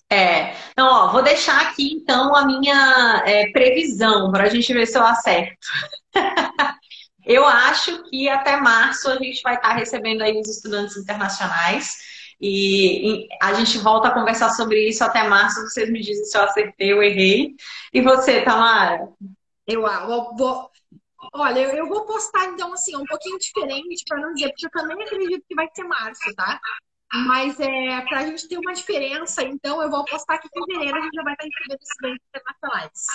É, então, ó, vou deixar aqui então a minha é, previsão para a gente ver se eu acerto. eu acho que até março a gente vai estar recebendo aí os estudantes internacionais. E, a gente volta a conversar sobre isso até março. Vocês me dizem se eu acertei ou errei. E você, Tamara? Eu, ah, vou. Olha, eu vou postar então assim, um pouquinho diferente para não dizer, porque eu também acredito que vai ser março, tá? Mas é para a gente ter uma diferença, então eu vou apostar que em fevereiro a gente já vai estar recebendo bens internacionais.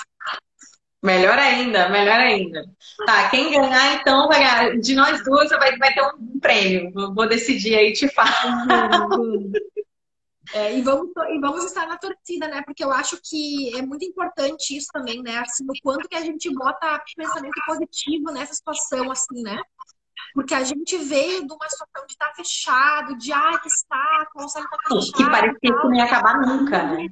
Melhor ainda, melhor ainda. Tá, quem ganhar, então, vai ganhar. De nós duas, vai, vai ter um prêmio. Vou decidir aí, te falo. É, e, vamos, e vamos estar na torcida, né? Porque eu acho que é muito importante isso também, né? Assim, o quanto que a gente bota pensamento positivo nessa situação, assim, né? Porque a gente veio de uma situação de estar tá fechado, de ai, que saco, o saco tá fechado. Que parecia que não ia acabar nunca, né?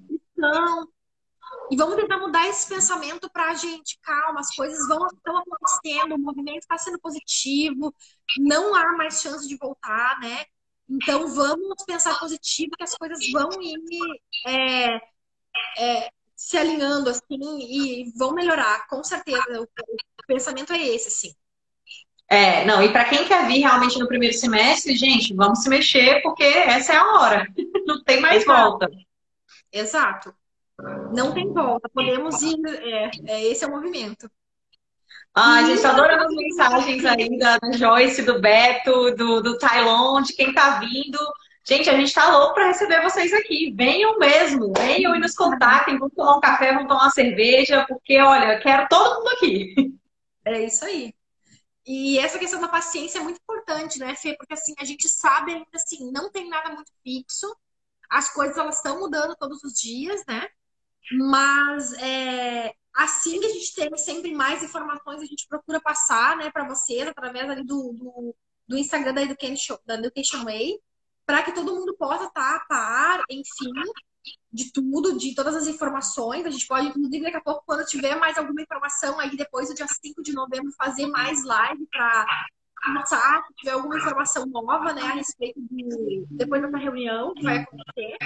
E vamos tentar mudar esse pensamento para a gente, calma, as coisas vão estão acontecendo, o movimento está sendo positivo, não há mais chance de voltar, né? Então vamos pensar positivo que as coisas vão ir é, é, se alinhando assim e vão melhorar, com certeza. O, o pensamento é esse, sim. É, não, e para quem quer vir realmente no primeiro semestre, gente, vamos se mexer porque essa é a hora. Não tem mais Exato. volta. Exato. Não tem volta. Podemos ir. É, é, esse é o movimento. Ah, a gente tá adorando as mensagens aí da, Joyce, do Beto, do, do Tailon, de quem tá vindo. Gente, a gente tá louco para receber vocês aqui. Venham mesmo, venham e nos contatem. Vamos tomar um café, vamos tomar uma cerveja, porque, olha, quero todo mundo aqui. É isso aí. E essa questão da paciência é muito importante, né, Fê? Porque assim, a gente sabe ainda assim, não tem nada muito fixo. As coisas elas estão mudando todos os dias, né? Mas é, assim que a gente tem sempre mais informações, a gente procura passar né, para vocês através ali do, do, do, Instagram da Education, da Education Way, para que todo mundo possa estar a par, enfim, de tudo, de todas as informações. A gente pode, inclusive, daqui a pouco, quando tiver mais alguma informação aí, depois do dia 5 de novembro, fazer mais live para passar, se tiver alguma informação nova, né, a respeito de depois dessa reunião que vai acontecer.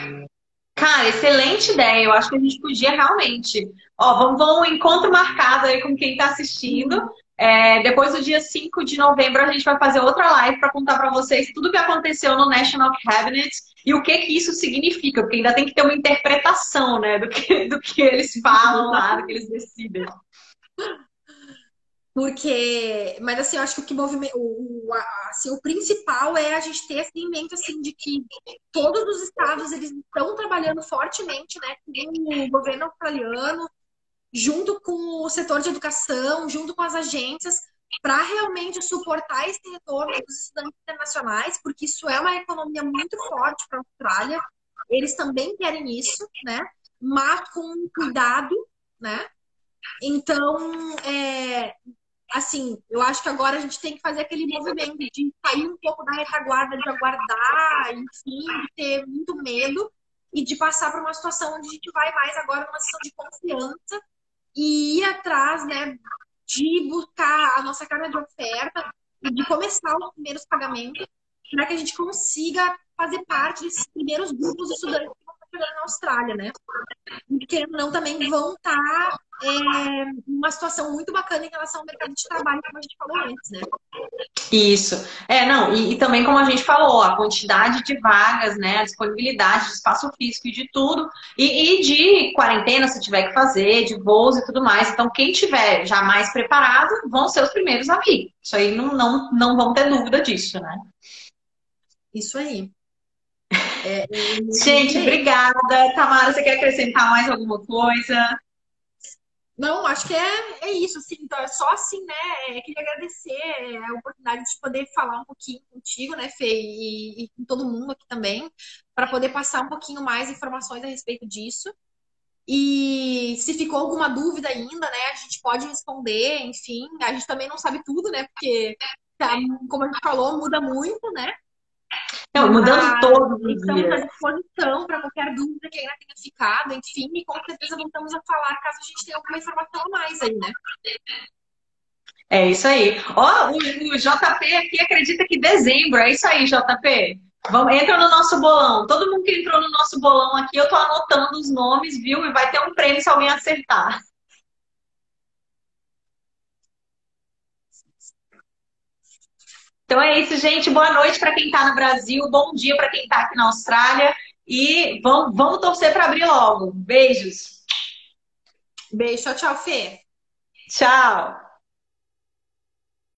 Cara, excelente ideia. Eu acho que a gente podia realmente. Ó, vamos, vamos um encontro marcado aí com quem está assistindo. É, depois do dia 5 de novembro, a gente vai fazer outra live para contar para vocês tudo o que aconteceu no National Cabinet e o que que isso significa, porque ainda tem que ter uma interpretação, né, do que, do que eles falam lá, do que eles decidem. Porque, mas assim, eu acho que o que movimenta, o, o, assim, o principal é a gente ter esse em mente assim de que todos os estados eles estão trabalhando fortemente, né, com o governo australiano, junto com o setor de educação, junto com as agências, para realmente suportar esse retorno dos estudantes internacionais, porque isso é uma economia muito forte para a Austrália. Eles também querem isso, né? Mas com cuidado, né? Então, é, assim, eu acho que agora a gente tem que fazer aquele movimento de sair um pouco da retaguarda, de aguardar, enfim, de ter muito medo e de passar para uma situação onde a gente vai mais agora numa situação de confiança e ir atrás, né, de buscar a nossa carga de oferta e de começar os primeiros pagamentos para que a gente consiga fazer parte desses primeiros grupos estudantes na Austrália, né? E querendo não também vão estar é, uma situação muito bacana em relação ao mercado de trabalho, como a gente falou antes, né? Isso. É, não, e, e, também como a gente falou, a quantidade de vagas, né? A disponibilidade de espaço físico e de tudo. E, e, de quarentena, se tiver que fazer, de voos e tudo mais. Então, quem tiver já mais preparado, vão ser os primeiros a vir. Isso aí não, não, não vão ter dúvida disso, né? Isso aí. É, Gente, obrigada. Tamara, você quer acrescentar mais alguma coisa? Não, acho que é, é isso, assim, então é só assim, né? É, queria agradecer é, a oportunidade de poder falar um pouquinho contigo, né, Fê, e, e com todo mundo aqui também, para poder passar um pouquinho mais informações a respeito disso. E se ficou alguma dúvida ainda, né, a gente pode responder, enfim. A gente também não sabe tudo, né? Porque, tá, como a gente falou, muda muito, né? Não, mudando Mas, todos os estamos dias. à disposição para qualquer dúvida que ainda tenha ficado, enfim, e com certeza voltamos a falar caso a gente tenha alguma informação a mais aí, né? É isso aí. Ó, o, o JP aqui acredita que dezembro, é isso aí, JP. Vamos, entra no nosso bolão. Todo mundo que entrou no nosso bolão aqui, eu tô anotando os nomes, viu? E vai ter um prêmio se alguém acertar. Então é isso, gente. Boa noite para quem está no Brasil, bom dia para quem está aqui na Austrália. E vamos, vamos torcer para abrir logo. Beijos. Beijo, tchau, tchau, Fê. Tchau.